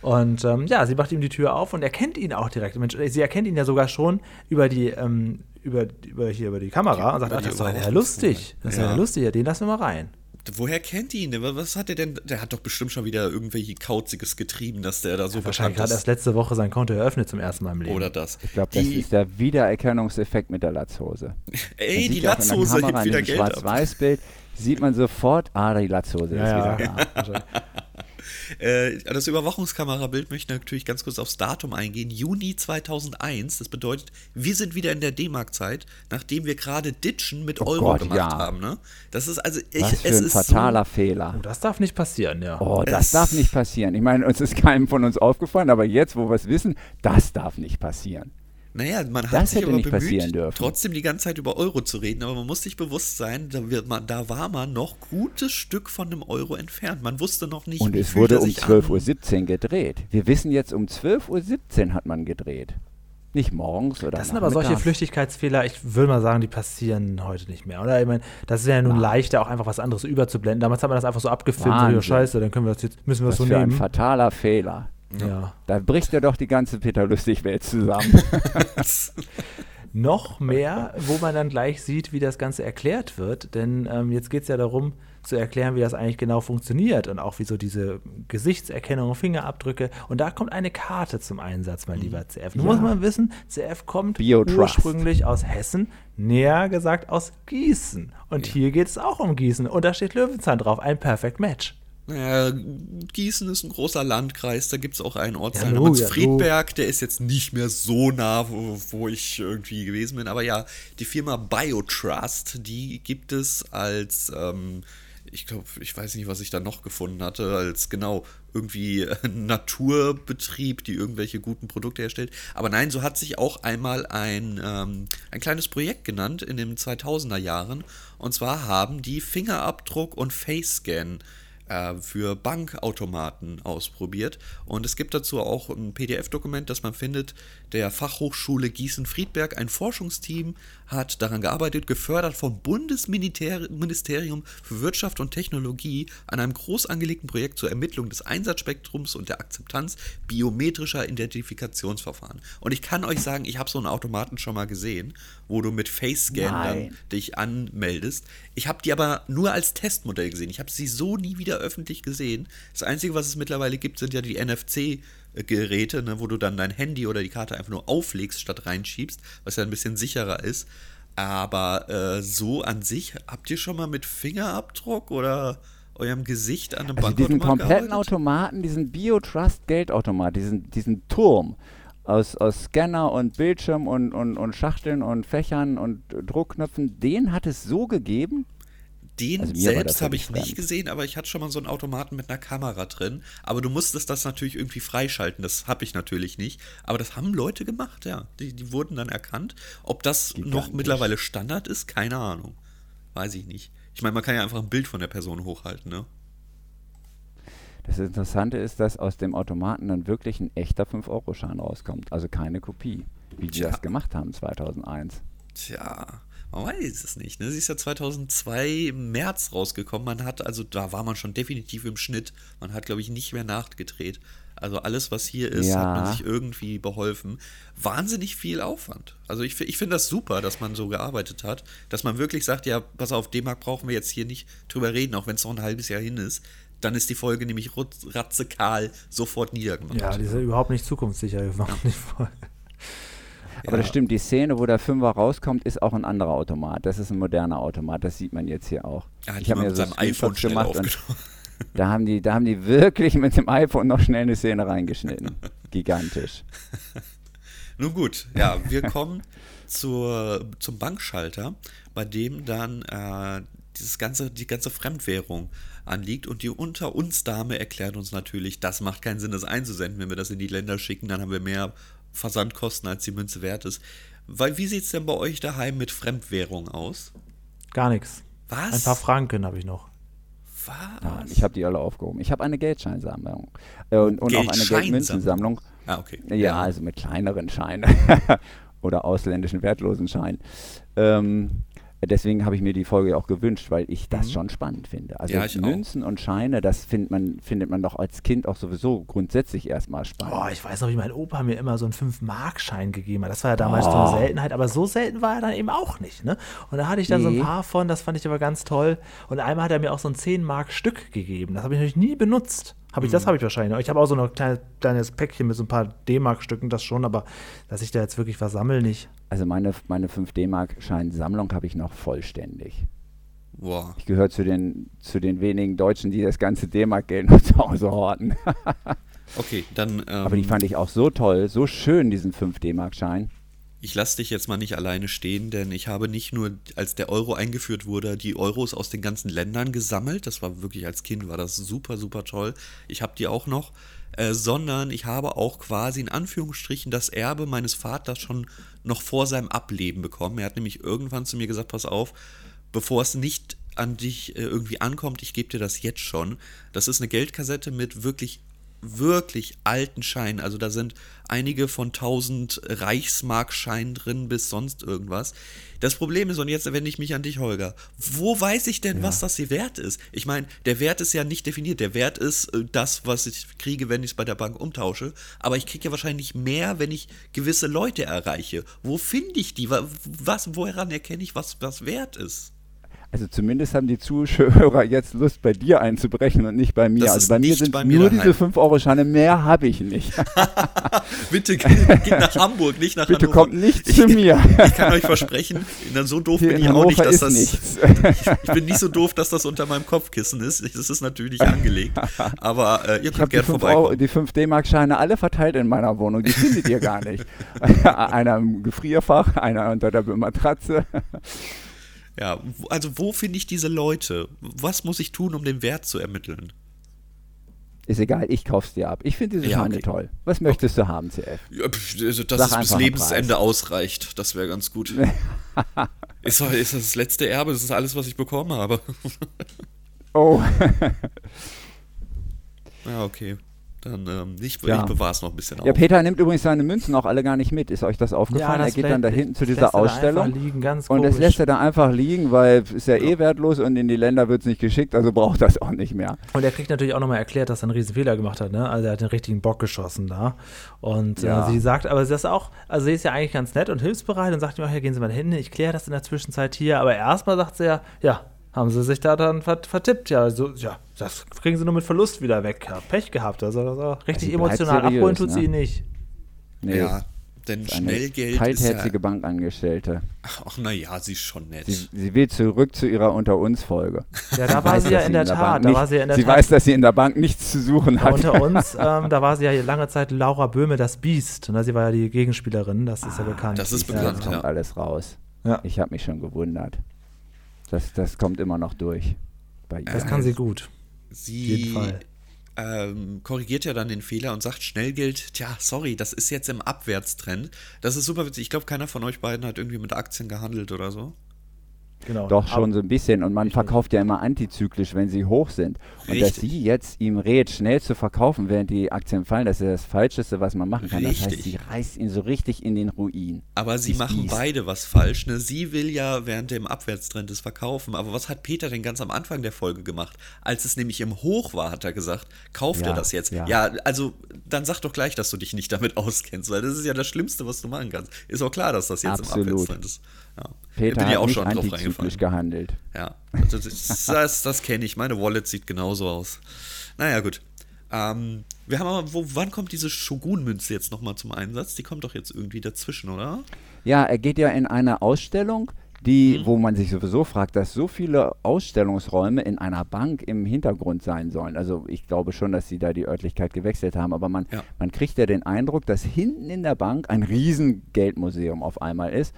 S2: Und ähm, ja, sie macht ihm die Tür auf und er kennt ihn auch direkt. Mensch, sie erkennt ihn ja sogar schon über die, ähm, über, über, hier über die Kamera und sagt, ach, das ist doch ja lustig. Das ist ja lustig, den lassen wir mal rein.
S3: Woher kennt ihr ihn? Was hat er denn? Der hat doch bestimmt schon wieder irgendwie Kauziges getrieben, dass der da so
S2: ja, Wahrscheinlich hat er erst letzte Woche sein Konto eröffnet zum ersten Mal im Leben.
S3: Oder das.
S4: Ich glaube, das ist der Wiedererkennungseffekt mit der Latzhose.
S3: Ey, die Latzhose hebt wieder Geld
S4: Schwarz-Weiß-Bild sieht man sofort, ah, die Latzhose ja, ist wieder da.
S3: Äh, das Überwachungskamerabild möchte natürlich ganz kurz aufs Datum eingehen. Juni 2001. Das bedeutet, wir sind wieder in der D-Mark-Zeit, nachdem wir gerade Ditchen mit oh Euro Gott, gemacht ja. haben. Ne? Das ist also,
S4: ich, Was für es ein ist fataler so, Fehler.
S2: Oh, das darf nicht passieren, ja.
S4: Oh, das es darf nicht passieren. Ich meine, uns ist keinem von uns aufgefallen, aber jetzt, wo wir es wissen, das darf nicht passieren.
S3: Naja, man hat sich aber bemüht, trotzdem die ganze Zeit über Euro zu reden, aber man muss sich bewusst sein, da, wird man, da war man noch gutes Stück von einem Euro entfernt. Man wusste noch nicht,
S4: Und es wurde um 12.17 Uhr gedreht. Wir wissen jetzt, um 12.17 Uhr hat man gedreht. Nicht morgens oder
S2: Das sind aber solche Flüchtigkeitsfehler, ich würde mal sagen, die passieren heute nicht mehr, oder? Ich meine, das ist ja nun ja. leichter, auch einfach was anderes überzublenden. Damals hat man das einfach so abgefilmt, so, ja, scheiße, dann können wir das jetzt, müssen wir das so
S4: für
S2: nehmen.
S4: ein fataler Fehler.
S2: Ja.
S4: Da bricht ja doch die ganze Peter Lustig-Welt zusammen.
S2: Noch mehr, wo man dann gleich sieht, wie das Ganze erklärt wird. Denn ähm, jetzt geht es ja darum, zu erklären, wie das eigentlich genau funktioniert und auch wie so diese Gesichtserkennung, Fingerabdrücke. Und da kommt eine Karte zum Einsatz, mein mhm. lieber CF. Nun ja. muss man wissen, CF kommt ursprünglich aus Hessen, näher gesagt aus Gießen. Und ja. hier geht es auch um Gießen. Und da steht Löwenzahn drauf, ein Perfect Match.
S3: Naja, Gießen ist ein großer Landkreis, da gibt es auch einen Ortsteil ja, namens ja, Friedberg, der ist jetzt nicht mehr so nah, wo, wo, ich irgendwie gewesen bin. Aber ja, die Firma Biotrust, die gibt es als, ähm, ich glaube, ich weiß nicht, was ich da noch gefunden hatte, als genau irgendwie Naturbetrieb, die irgendwelche guten Produkte herstellt. Aber nein, so hat sich auch einmal ein, ähm, ein kleines Projekt genannt in den 2000er Jahren. Und zwar haben die Fingerabdruck und Face Scan äh, für Bankautomaten ausprobiert. Und es gibt dazu auch ein PDF-Dokument, das man findet, der Fachhochschule Gießen-Friedberg. Ein Forschungsteam hat daran gearbeitet, gefördert vom Bundesministerium für Wirtschaft und Technologie an einem groß angelegten Projekt zur Ermittlung des Einsatzspektrums und der Akzeptanz biometrischer Identifikationsverfahren. Und ich kann euch sagen, ich habe so einen Automaten schon mal gesehen, wo du mit Face-Scan dann dich anmeldest. Ich habe die aber nur als Testmodell gesehen. Ich habe sie so nie wieder öffentlich gesehen. Das Einzige, was es mittlerweile gibt, sind ja die NFC- Geräte, ne, wo du dann dein Handy oder die Karte einfach nur auflegst statt reinschiebst, was ja ein bisschen sicherer ist. Aber äh, so an sich, habt ihr schon mal mit Fingerabdruck oder eurem Gesicht an einem
S4: also Bankautomat diesen kompletten gearbeitet? Automaten, diesen BioTrust Geldautomat, diesen, diesen Turm aus, aus Scanner und Bildschirm und, und, und Schachteln und Fächern und Druckknöpfen, den hat es so gegeben?
S3: Den also selbst habe ich nicht gesehen, aber ich hatte schon mal so einen Automaten mit einer Kamera drin. Aber du musstest das natürlich irgendwie freischalten. Das habe ich natürlich nicht. Aber das haben Leute gemacht, ja. Die, die wurden dann erkannt. Ob das die noch mittlerweile Standard ist, keine Ahnung. Weiß ich nicht. Ich meine, man kann ja einfach ein Bild von der Person hochhalten, ne?
S4: Das Interessante ist, dass aus dem Automaten dann wirklich ein echter 5-Euro-Schein rauskommt. Also keine Kopie, wie die Tja. das gemacht haben 2001.
S3: Tja, man weiß es nicht. Ne? Sie ist ja 2002 im März rausgekommen. Man hat, also da war man schon definitiv im Schnitt. Man hat, glaube ich, nicht mehr nachgedreht. Also alles, was hier ist, ja. hat man sich irgendwie beholfen. Wahnsinnig viel Aufwand. Also ich, ich finde das super, dass man so gearbeitet hat, dass man wirklich sagt, ja, pass auf, D-Mark brauchen wir jetzt hier nicht drüber reden, auch wenn es noch ein halbes Jahr hin ist. Dann ist die Folge nämlich ratzekahl sofort niedergemacht.
S2: Ja, die ist ja überhaupt nicht zukunftssicher. Überhaupt nicht voll.
S4: Aber das stimmt, die Szene, wo der Fünfer rauskommt, ist auch ein anderer Automat. Das ist ein moderner Automat, das sieht man jetzt hier auch.
S3: Ja, ich habe mir so ein iPhone gemacht und
S4: da haben, die, da haben die wirklich mit dem iPhone noch schnell eine Szene reingeschnitten. Gigantisch.
S3: Nun gut, ja, wir kommen zur, zum Bankschalter, bei dem dann äh, dieses ganze, die ganze Fremdwährung anliegt und die unter uns Dame erklärt uns natürlich, das macht keinen Sinn, das einzusenden. Wenn wir das in die Länder schicken, dann haben wir mehr Versandkosten, als die Münze wert ist. Weil, wie sieht es denn bei euch daheim mit Fremdwährung aus?
S2: Gar nichts.
S3: Was?
S2: Ein paar Franken habe ich noch.
S4: Was? Ja, ich habe die alle aufgehoben. Ich habe eine Geldscheinsammlung äh, und, und auch eine Geldmünzensammlung.
S3: Ah, okay.
S4: Ja, ja, also mit kleineren Scheinen oder ausländischen wertlosen Scheinen. Ähm, Deswegen habe ich mir die Folge auch gewünscht, weil ich das mhm. schon spannend finde. Also ja, Münzen auch. und Scheine, das find man, findet man doch als Kind auch sowieso grundsätzlich erstmal spannend.
S2: Oh, ich weiß noch, wie mein Opa mir immer so einen 5-Mark-Schein gegeben hat. Das war ja damals oh. so eine Seltenheit, aber so selten war er dann eben auch nicht. Ne? Und da hatte ich dann nee. so ein paar von, das fand ich aber ganz toll. Und einmal hat er mir auch so ein 10-Mark-Stück gegeben. Das habe ich natürlich nie benutzt. Hab ich, mhm. Das habe ich wahrscheinlich noch. Ich habe auch so ein kleine, kleines Päckchen mit so ein paar D-Mark-Stücken, das schon, aber dass ich da jetzt wirklich was sammle, nicht.
S4: Also meine, meine 5 D-Mark-Schein-Sammlung habe ich noch vollständig.
S3: Wow.
S4: Ich gehöre zu den, zu den wenigen Deutschen, die das ganze D-Mark-Geld noch zu Hause horten.
S3: okay, dann.
S4: Ähm, aber die fand ich auch so toll, so schön, diesen 5 D-Mark-Schein
S3: ich lasse dich jetzt mal nicht alleine stehen, denn ich habe nicht nur, als der Euro eingeführt wurde, die Euros aus den ganzen Ländern gesammelt. Das war wirklich als Kind, war das super, super toll. Ich habe die auch noch. Äh, sondern ich habe auch quasi in Anführungsstrichen das Erbe meines Vaters schon noch vor seinem Ableben bekommen. Er hat nämlich irgendwann zu mir gesagt, pass auf, bevor es nicht an dich äh, irgendwie ankommt, ich gebe dir das jetzt schon. Das ist eine Geldkassette mit wirklich wirklich alten Scheinen. Also da sind einige von 1000 Reichsmarkscheinen drin bis sonst irgendwas. Das Problem ist, und jetzt wende ich mich an dich, Holger, wo weiß ich denn, ja. was das hier wert ist? Ich meine, der Wert ist ja nicht definiert. Der Wert ist äh, das, was ich kriege, wenn ich es bei der Bank umtausche. Aber ich kriege ja wahrscheinlich mehr, wenn ich gewisse Leute erreiche. Wo finde ich die? Was, woran erkenne ich, was, was wert ist?
S4: Also zumindest haben die Zuhörer jetzt Lust, bei dir einzubrechen und nicht bei mir.
S3: Das
S4: also bei mir sind
S3: bei
S4: mir nur
S3: daheim.
S4: diese 5-Euro-Scheine, mehr habe ich nicht.
S3: Bitte geht nach Hamburg, nicht nach
S4: Bitte
S3: Hannover.
S4: kommt nicht zu mir.
S3: Ich kann euch versprechen, so doof
S4: Hier
S3: bin
S4: in
S3: ich auch nicht, dass das.
S4: nichts.
S3: Ich bin nicht so doof, dass das unter meinem Kopfkissen ist. Das ist natürlich angelegt. Aber äh, ihr
S4: Ich
S3: könnt
S4: habe die
S3: gerne
S4: 5
S3: vorbeikommen.
S4: Die 5 D-Mark-Scheine alle verteilt in meiner Wohnung. Die findet ihr gar nicht. einer im Gefrierfach, einer unter der Matratze.
S3: Ja, also wo finde ich diese Leute? Was muss ich tun, um den Wert zu ermitteln?
S4: Ist egal, ich kauf's dir ab. Ich finde diese
S3: Ja, okay.
S4: toll. Was möchtest du haben, CF?
S3: Ja, also, dass
S4: Sag
S3: es bis Lebensende ausreicht, das wäre ganz gut. ist, ist das das letzte Erbe, das ist alles, was ich bekommen habe.
S4: Oh,
S3: ja, okay. Dann, ähm, ich,
S4: Ja.
S3: ich bewahre es noch ein bisschen
S4: ja,
S3: auf.
S4: Peter nimmt übrigens seine Münzen auch alle gar nicht mit. Ist euch das aufgefallen? er geht dann da hinten zu dieser
S2: er
S4: Ausstellung.
S2: Liegen, ganz
S4: Und das lässt er da einfach liegen, weil ist ja eh wertlos und in die Länder wird es nicht geschickt, also braucht das auch nicht mehr.
S2: Und er kriegt natürlich auch nochmal erklärt, dass er einen riesen Fehler gemacht hat, ne? Also er hat den richtigen Bock geschossen da. Und
S4: Ja.
S2: äh, sie sagt, aber sie ist auch, also sie ist ja eigentlich ganz nett und hilfsbereit und sagt ihm auch, ja, gehen Sie mal hin, ich kläre das in der Zwischenzeit hier. Aber erstmal sagt sie ja, ja, haben sie sich da dann vert vertippt, ja, so, ja, das kriegen sie nur mit Verlust wieder weg. Ja, Pech gehabt. Also, also richtig
S4: bleibt
S2: emotional
S4: seriös,
S2: abholen tut
S4: ne?
S2: sie ihn nicht.
S4: Nee,
S3: Ja, denn Schnellgeld ist
S4: kaltherzige
S3: ja...
S4: Bankangestellte.
S3: Ach, naja, sie ist schon nett.
S4: Sie, sie will zurück zu ihrer Unter uns Folge.
S2: Ja, da war sie ja in der Tat, da
S4: nicht-
S2: war sie ja in der
S4: sie
S2: Tat.
S4: weiß, dass sie in der Bank nichts zu suchen hat.
S2: unter uns, ähm, da war sie ja lange Zeit Laura Böhme, das Biest. Ne? Sie war ja die Gegenspielerin, das ist ja bekannt.
S3: das ist
S2: Ja,
S3: bekannt,
S4: Das
S2: ja.
S4: kommt
S3: ja.
S4: alles raus.
S2: Ja.
S4: Ich habe mich schon gewundert. Das, das kommt immer noch durch. Bei ihr.
S2: Das kann sie gut.
S3: Sie
S2: jeden Fall.
S3: ähm, korrigiert ja dann den Fehler und sagt, Schnellgeld, tja, sorry, das ist jetzt im Abwärtstrend. Das ist super witzig. Ich glaube, keiner von euch beiden hat irgendwie mit Aktien gehandelt oder so.
S2: Genau.
S4: Doch schon
S2: Aber-
S4: so ein bisschen. Und man verkauft ja immer antizyklisch, wenn sie hoch sind. Und dass
S3: Richtig.
S4: sie jetzt ihm rät, schnell zu verkaufen, während die Aktien fallen, das ist das Falscheste, was man machen kann. Das heißt,
S3: Richtig.
S4: sie reißt ihn so richtig in den Ruin.
S3: Aber sie
S4: Das
S3: machen
S4: Biest.
S3: beide was falsch. Ne? Sie will ja während dem Abwärtstrend es verkaufen. Aber was hat Peter denn ganz am Anfang der Folge gemacht? Als es nämlich im Hoch war, hat er gesagt, kauft
S4: Ja,
S3: er das jetzt?
S4: ja.
S3: Ja. also dann sag doch gleich, dass du dich nicht damit auskennst, weil das ist ja das Schlimmste, was du machen kannst. Ist auch klar, dass das jetzt
S4: Absolut.
S3: im Abwärtstrend ist. Ja.
S4: Peter
S3: bin ja
S4: hat
S3: auch schon drauf reingefallen.
S4: gehandelt.
S3: Ja, also das, das, das kenne ich. Meine Wallet sieht genauso aus. Naja, gut. Ähm, wir haben aber, wo, wann kommt diese Shogun-Münze jetzt nochmal zum Einsatz? Die kommt doch jetzt irgendwie dazwischen, oder?
S4: Ja, er geht ja in eine Ausstellung,
S3: Mhm.
S4: die, wo man sich sowieso fragt, dass so viele Ausstellungsräume in einer Bank im Hintergrund sein sollen. Also ich glaube schon, dass sie da die Örtlichkeit gewechselt haben, aber man,
S3: Ja.
S4: man kriegt ja den Eindruck, dass hinten in der Bank ein riesen Geldmuseum auf einmal ist.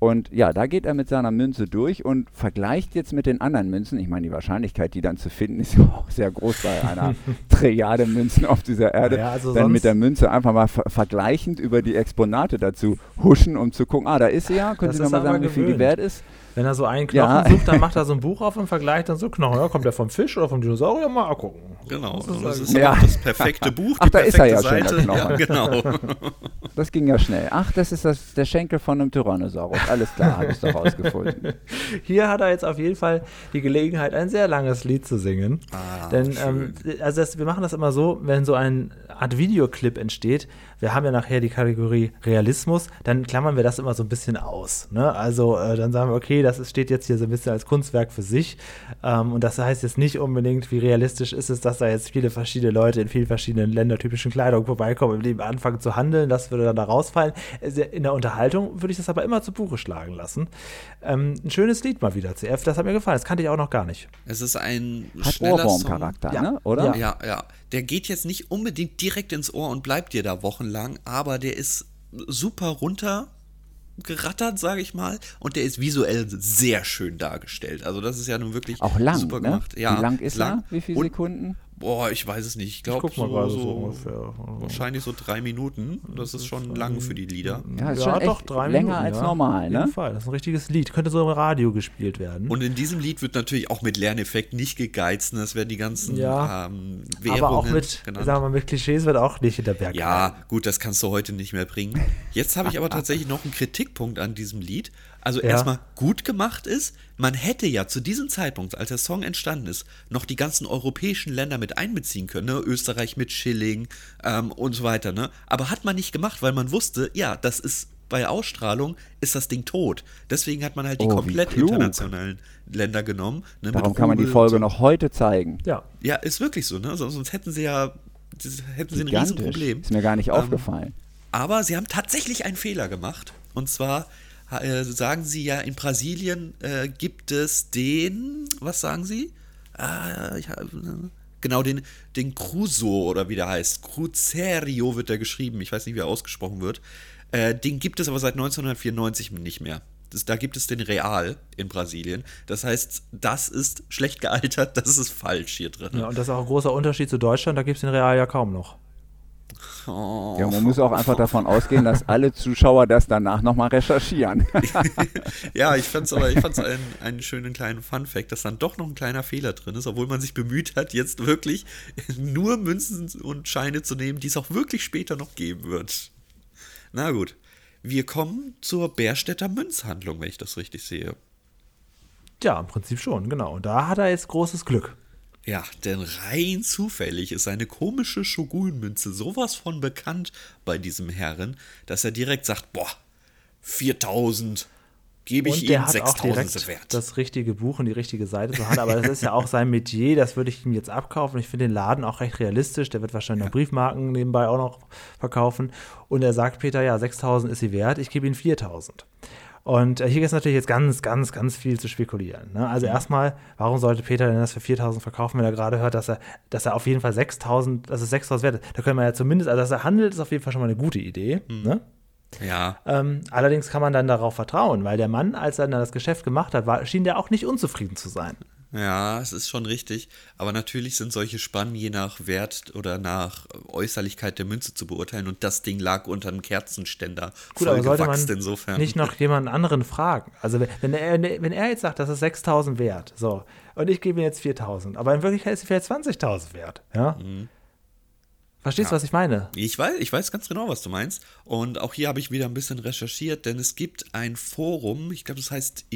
S4: Und ja, da geht er mit seiner Münze durch und vergleicht jetzt mit den anderen Münzen. Ich meine, die Wahrscheinlichkeit, die dann zu finden, ist ja auch sehr groß bei einer Trilliarde Münzen auf dieser Erde.
S2: Ja, also
S4: dann mit der Münze einfach mal ver vergleichend über die Exponate dazu huschen, um zu gucken, ah, da ist sie ja. Können
S2: Das
S4: Sie
S2: ist
S4: noch mal
S2: aber
S4: sagen, wie viel die
S2: gewöhnt.
S4: wert ist?
S2: Wenn er so einen Knochen
S4: Ja.
S2: sucht, dann macht er so ein Buch auf und vergleicht dann so Knochen. Ja, kommt der vom Fisch oder vom Dinosaurier? Mal gucken.
S3: Genau.
S2: Das ist
S3: das
S2: also-
S3: ist
S4: Ja.
S3: auch das perfekte Buch.
S4: Ach,
S3: die
S4: da ist er
S3: perfekte
S4: ja schon, der
S3: Seite.
S4: Knochen.
S3: Ja, genau.
S4: Das ging ja schnell. Ach, das ist das, der Schenkel von einem Tyrannosaurus. Alles klar, habe ich doch rausgefunden.
S2: Hier hat er jetzt auf jeden Fall die Gelegenheit, ein sehr langes Lied zu singen.
S3: Ah,
S2: Denn
S3: schön.
S2: ähm, also das, wir machen das immer so, wenn so eine Art Videoclip entsteht, wir haben ja nachher die Kategorie Realismus, dann klammern wir das immer so ein bisschen aus. Ne? Also äh, dann sagen wir, okay, das ist, steht jetzt hier so ein bisschen als Kunstwerk für sich. Ähm, und das heißt jetzt nicht unbedingt, wie realistisch ist es, dass da jetzt viele verschiedene Leute in vielen verschiedenen ländertypischen Kleidung vorbeikommen und eben anfangen zu handeln. Das würde dann da rausfallen. Also In der Unterhaltung würde ich das aber immer zu Buche schlagen lassen. Ähm, ein schönes Lied mal wieder, CF. Das hat mir gefallen. Das kannte ich auch noch gar nicht.
S3: Es ist ein
S4: Hat
S3: schneller Song.
S4: Ohrwurmcharakter,
S2: Ja.
S4: ne? oder?
S2: Ja.
S3: Ja, ja. Der geht jetzt nicht unbedingt direkt ins Ohr und bleibt dir da wochenlang, aber der ist super runter gerattert, sage ich mal, und der ist visuell sehr schön dargestellt. Also das ist ja nun wirklich
S4: Auch lang,
S3: super
S4: ne?
S3: gemacht. Ja,
S4: Wie lang ist er? Wie viele
S3: Und-
S4: Sekunden?
S3: Boah, ich weiß es nicht. Ich glaube so,
S2: so
S3: so
S2: ungefähr.
S3: wahrscheinlich so drei Minuten. Das ist schon lang für die Lieder.
S4: Ja, ist schon echt länger als normal,
S2: Auf
S4: ne?
S2: jeden Fall. Das ist ein richtiges Lied. Könnte so im Radio gespielt werden.
S3: Und in diesem Lied wird natürlich auch mit Lerneffekt nicht gegeizt. ne? Es werden die ganzen
S2: Ja,
S3: ähm, Währungen
S2: aber auch mit,
S3: genannt.
S2: sagen wir mal, mit Klischees wird auch nicht hinter Berg
S3: Ja, gut, das kannst du heute nicht mehr bringen. Jetzt habe ich aber tatsächlich noch einen Kritikpunkt an diesem Lied. Also
S2: Ja.
S3: erstmal gut gemacht ist, man hätte ja zu diesem Zeitpunkt, als der Song entstanden ist, noch die ganzen europäischen Länder mit einbeziehen können. Ne? Österreich mit Schilling ähm, und so weiter. Ne? Aber hat man nicht gemacht, weil man wusste, ja, das ist bei Ausstrahlung ist das Ding tot. Deswegen hat man halt die oh, komplett internationalen Länder genommen.
S4: Ne, Darum kann man die Folge so. noch heute zeigen.
S3: Ja. Ja, ist wirklich so, ne? Sonst hätten sie ja hätten sie ein Riesenproblem.
S4: Ist mir gar nicht ähm, aufgefallen.
S3: Aber sie haben tatsächlich einen Fehler gemacht. Und zwar äh, sagen sie ja, in Brasilien äh, gibt es den, was sagen sie? Ah, ich, äh, genau, den, den Cruzo oder wie der heißt. Cruzerio wird der geschrieben. Ich weiß nicht, wie er ausgesprochen wird. Äh, den gibt es aber seit 1994 nicht mehr. Das, da gibt es den Real in Brasilien. Das heißt, das ist schlecht gealtert, das ist falsch hier drin.
S2: Ja, und das ist auch ein großer Unterschied zu Deutschland, da gibt es den Real ja kaum noch.
S4: Oh. Ja, man muss auch einfach davon ausgehen, dass alle Zuschauer das danach nochmal recherchieren.
S3: ja, ich fand es aber ich fand's einen, einen schönen kleinen Fun-Fact, dass dann doch noch ein kleiner Fehler drin ist, obwohl man sich bemüht hat, jetzt wirklich nur Münzen und Scheine zu nehmen, die es auch wirklich später noch geben wird. Na gut. Wir kommen zur Bärstädter Münzhandlung, wenn ich das richtig sehe.
S2: Ja, im Prinzip schon, genau. Und da hat er jetzt großes Glück.
S3: Ja, denn rein zufällig ist eine komische Shogun-Münze sowas von bekannt bei diesem Herren, dass er direkt sagt, boah, 4000 gebe ich ihm 6000 wert.
S2: Das richtige Buch und die richtige Seite zur Hand, aber das ist ja auch sein Metier, das würde ich ihm jetzt abkaufen. Ich finde den Laden auch recht realistisch, der wird wahrscheinlich ja. noch Briefmarken nebenbei auch noch verkaufen. Und er sagt Peter, ja, 6000 ist sie wert, ich gebe ihm 4000. Und äh, hier gibt es natürlich jetzt ganz, ganz, ganz viel zu spekulieren. Ne? Also mhm. erstmal, warum sollte Peter denn das für 4000 verkaufen, wenn er gerade hört, dass er, dass er auf jeden Fall 6000, dass es 6000 wert ist? Da können wir ja zumindest, also dass er handelt, ist auf jeden Fall schon mal eine gute Idee. Mhm. Ne?
S3: Ja.
S2: Ähm, allerdings kann man dann darauf vertrauen, weil der Mann, als er dann das Geschäft gemacht hat, war, schien der auch nicht unzufrieden zu sein.
S3: Ja, es ist schon richtig. Aber natürlich sind solche Spannen je nach Wert oder nach Äußerlichkeit der Münze zu beurteilen. Und das Ding lag unter einem Kerzenständer.
S2: Gut, aber sollte man insofern. nicht noch jemanden anderen fragen? Also wenn er, wenn er jetzt sagt, das ist 6.000 wert, so, und ich gebe ihm jetzt 4.000, aber in Wirklichkeit ist sie vielleicht 20.000 wert, ja? Mhm. Verstehst du, ja. was ich meine?
S3: Ich weiß, ich weiß ganz genau, was du meinst. Und auch hier habe ich wieder ein bisschen recherchiert, denn es gibt ein Forum, ich glaube, das heißt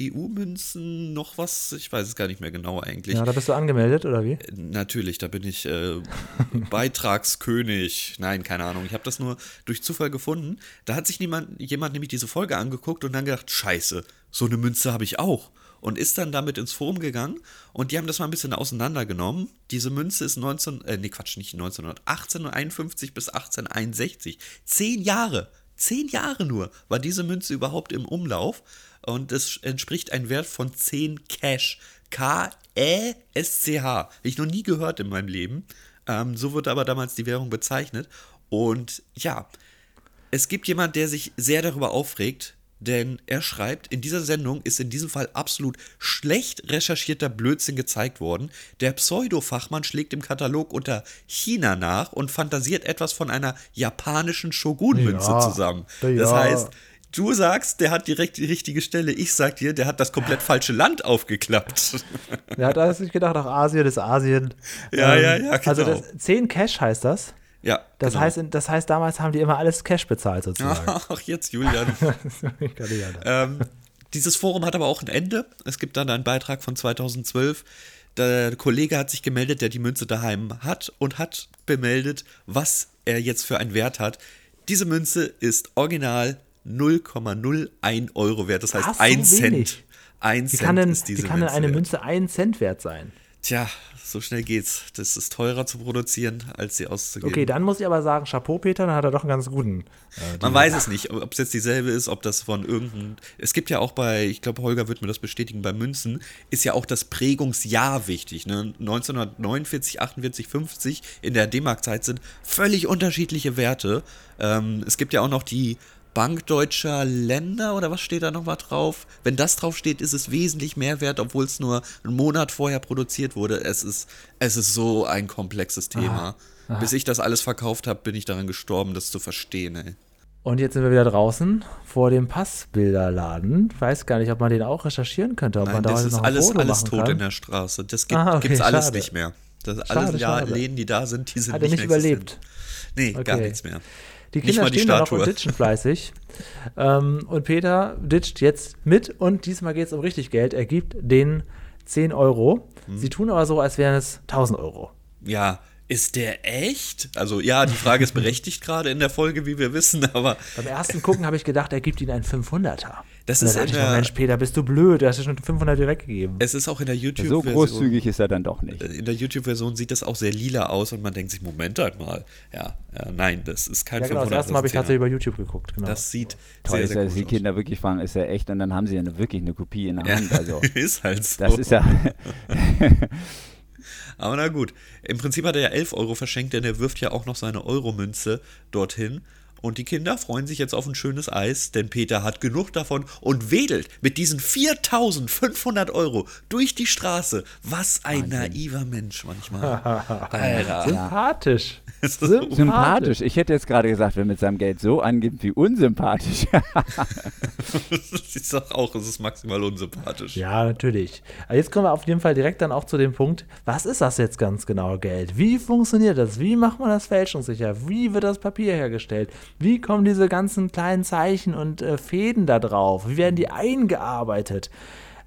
S3: EU-Münzen, noch was, ich weiß es gar nicht mehr genau eigentlich.
S2: Ja, da bist du angemeldet, oder wie? Äh,
S3: natürlich, da bin ich äh, Beitragskönig. Nein, keine Ahnung. Ich habe das nur durch Zufall gefunden. Da hat sich niemand, jemand nämlich diese Folge angeguckt und dann gedacht, scheiße, so eine Münze habe ich auch und ist dann damit ins Forum gegangen und die haben das mal ein bisschen auseinandergenommen. Diese Münze ist 19, äh, nee, Quatsch, nicht 191851 bis 1861. Zehn Jahre, zehn Jahre nur war diese Münze überhaupt im Umlauf und es entspricht einem Wert von 10 Cash. K-E-S-C-H. Habe ich noch nie gehört in meinem Leben. Ähm, so wurde aber damals die Währung bezeichnet. Und ja, es gibt jemand, der sich sehr darüber aufregt, denn er schreibt, in dieser Sendung ist in diesem Fall absolut schlecht recherchierter Blödsinn gezeigt worden. Der Pseudo-Fachmann schlägt im Katalog unter China nach und fantasiert etwas von einer japanischen Shogun-Münze ja, zusammen. Das ja. heißt, du sagst, der hat direkt die richtige Stelle. Ich sag dir, der hat das komplett falsche Land aufgeklappt.
S2: Der hat alles nicht gedacht, auch Asien ist Asien.
S3: Ja, ähm, ja, ja,
S2: also genau. Also das, 10 Cash heißt das.
S3: Ja.
S2: Das, genau. heißt, das heißt, damals haben die immer alles Cash bezahlt, sozusagen.
S3: Ach, jetzt, Julian. ähm, dieses Forum hat aber auch ein Ende. Es gibt dann einen Beitrag von 2012. Der Kollege hat sich gemeldet, der die Münze daheim hat und hat bemeldet, was er jetzt für einen Wert hat. Diese Münze ist original 0,01 Euro wert. Das heißt, Ach, so 1 Cent. 1
S2: wie kann denn, ist diese Wie kann denn eine Münze 1 Cent wert sein?
S3: Tja, so schnell geht's. Das ist teurer zu produzieren, als sie auszugeben.
S2: Okay, dann muss ich aber sagen, Chapeau, Peter, dann hat er doch einen ganz guten.
S3: Äh, Man weiß es nicht, ob es jetzt dieselbe ist, ob das von irgendeinem. Es gibt ja auch bei, ich glaube, Holger wird mir das bestätigen, bei Münzen ist ja auch das Prägungsjahr wichtig. Ne? 1949, 48, 50 in der D-Mark-Zeit sind völlig unterschiedliche Werte. Ähm, es gibt ja auch noch die Bank deutscher Länder oder was steht da nochmal drauf? Wenn das drauf steht, ist es wesentlich mehr wert, obwohl es nur einen Monat vorher produziert wurde. Es ist, es ist so ein komplexes Thema. Aha, aha. Bis ich das alles verkauft habe, bin ich daran gestorben, das zu verstehen. Ey.
S2: Und jetzt sind wir wieder draußen vor dem Passbilderladen. Weiß gar nicht, ob man den auch recherchieren könnte. Ob
S3: Nein, man da das ist alles, alles tot kann. in der Straße. Das gibt, es okay, alles nicht mehr. Das schade, alle schade. Läden, die da sind, die sind
S2: Hat nicht, nicht überlebt.
S3: Nee, okay. gar nichts mehr.
S2: Die Kinder stehen da noch und ditchen fleißig. ähm, und Peter ditcht jetzt mit und diesmal geht es um richtig Geld. Er gibt den 10 Euro. Hm. Sie tun aber so, als wären es 1000 Euro.
S3: Ja, Ist der echt? Also ja, die Frage ist berechtigt gerade in der Folge, wie wir wissen, aber.
S2: Beim ersten Gucken habe ich gedacht, er gibt ihn einen 500er.
S3: Das ist in
S2: der, Mensch, Peter, bist du blöd? Du hast ja schon 500 direkt gegeben.
S3: Es ist auch in der YouTube-Version.
S4: So großzügig ist er dann doch nicht.
S3: In der YouTube-Version sieht das auch sehr lila aus und man denkt sich, Moment halt mal. Ja, ja nein, das ist kein
S2: ja, genau, 500. Das erste Mal habe ich tatsächlich über YouTube geguckt. Genau.
S3: Das sieht
S4: Toll, sehr, sehr
S3: ist,
S4: gut Die Kinder wirklich fragen, ist er echt? Und dann haben sie ja wirklich eine Kopie in der Hand. Also,
S3: ist halt so.
S4: Das ist ja.
S3: Aber na gut. Im Prinzip hat er ja 11 Euro verschenkt, denn er wirft ja auch noch seine Euromünze dorthin. Und die Kinder freuen sich jetzt auf ein schönes Eis, denn Peter hat genug davon und wedelt mit diesen 4500 Euro durch die Straße. Was ein Wahnsinn. naiver Mensch manchmal.
S2: Alter. Sympathisch.
S4: Sympathisch. sympathisch. Ich hätte jetzt gerade gesagt, wer mit seinem Geld so angibt wie unsympathisch.
S3: ich sag auch, es ist maximal unsympathisch.
S2: Ja, natürlich. Aber jetzt kommen wir auf jeden Fall direkt dann auch zu dem Punkt, was ist das jetzt ganz genau, Geld? Wie funktioniert das? Wie macht man das fälschungssicher? Wie wird das Papier hergestellt? Wie kommen diese ganzen kleinen Zeichen und äh, Fäden da drauf? Wie werden die eingearbeitet?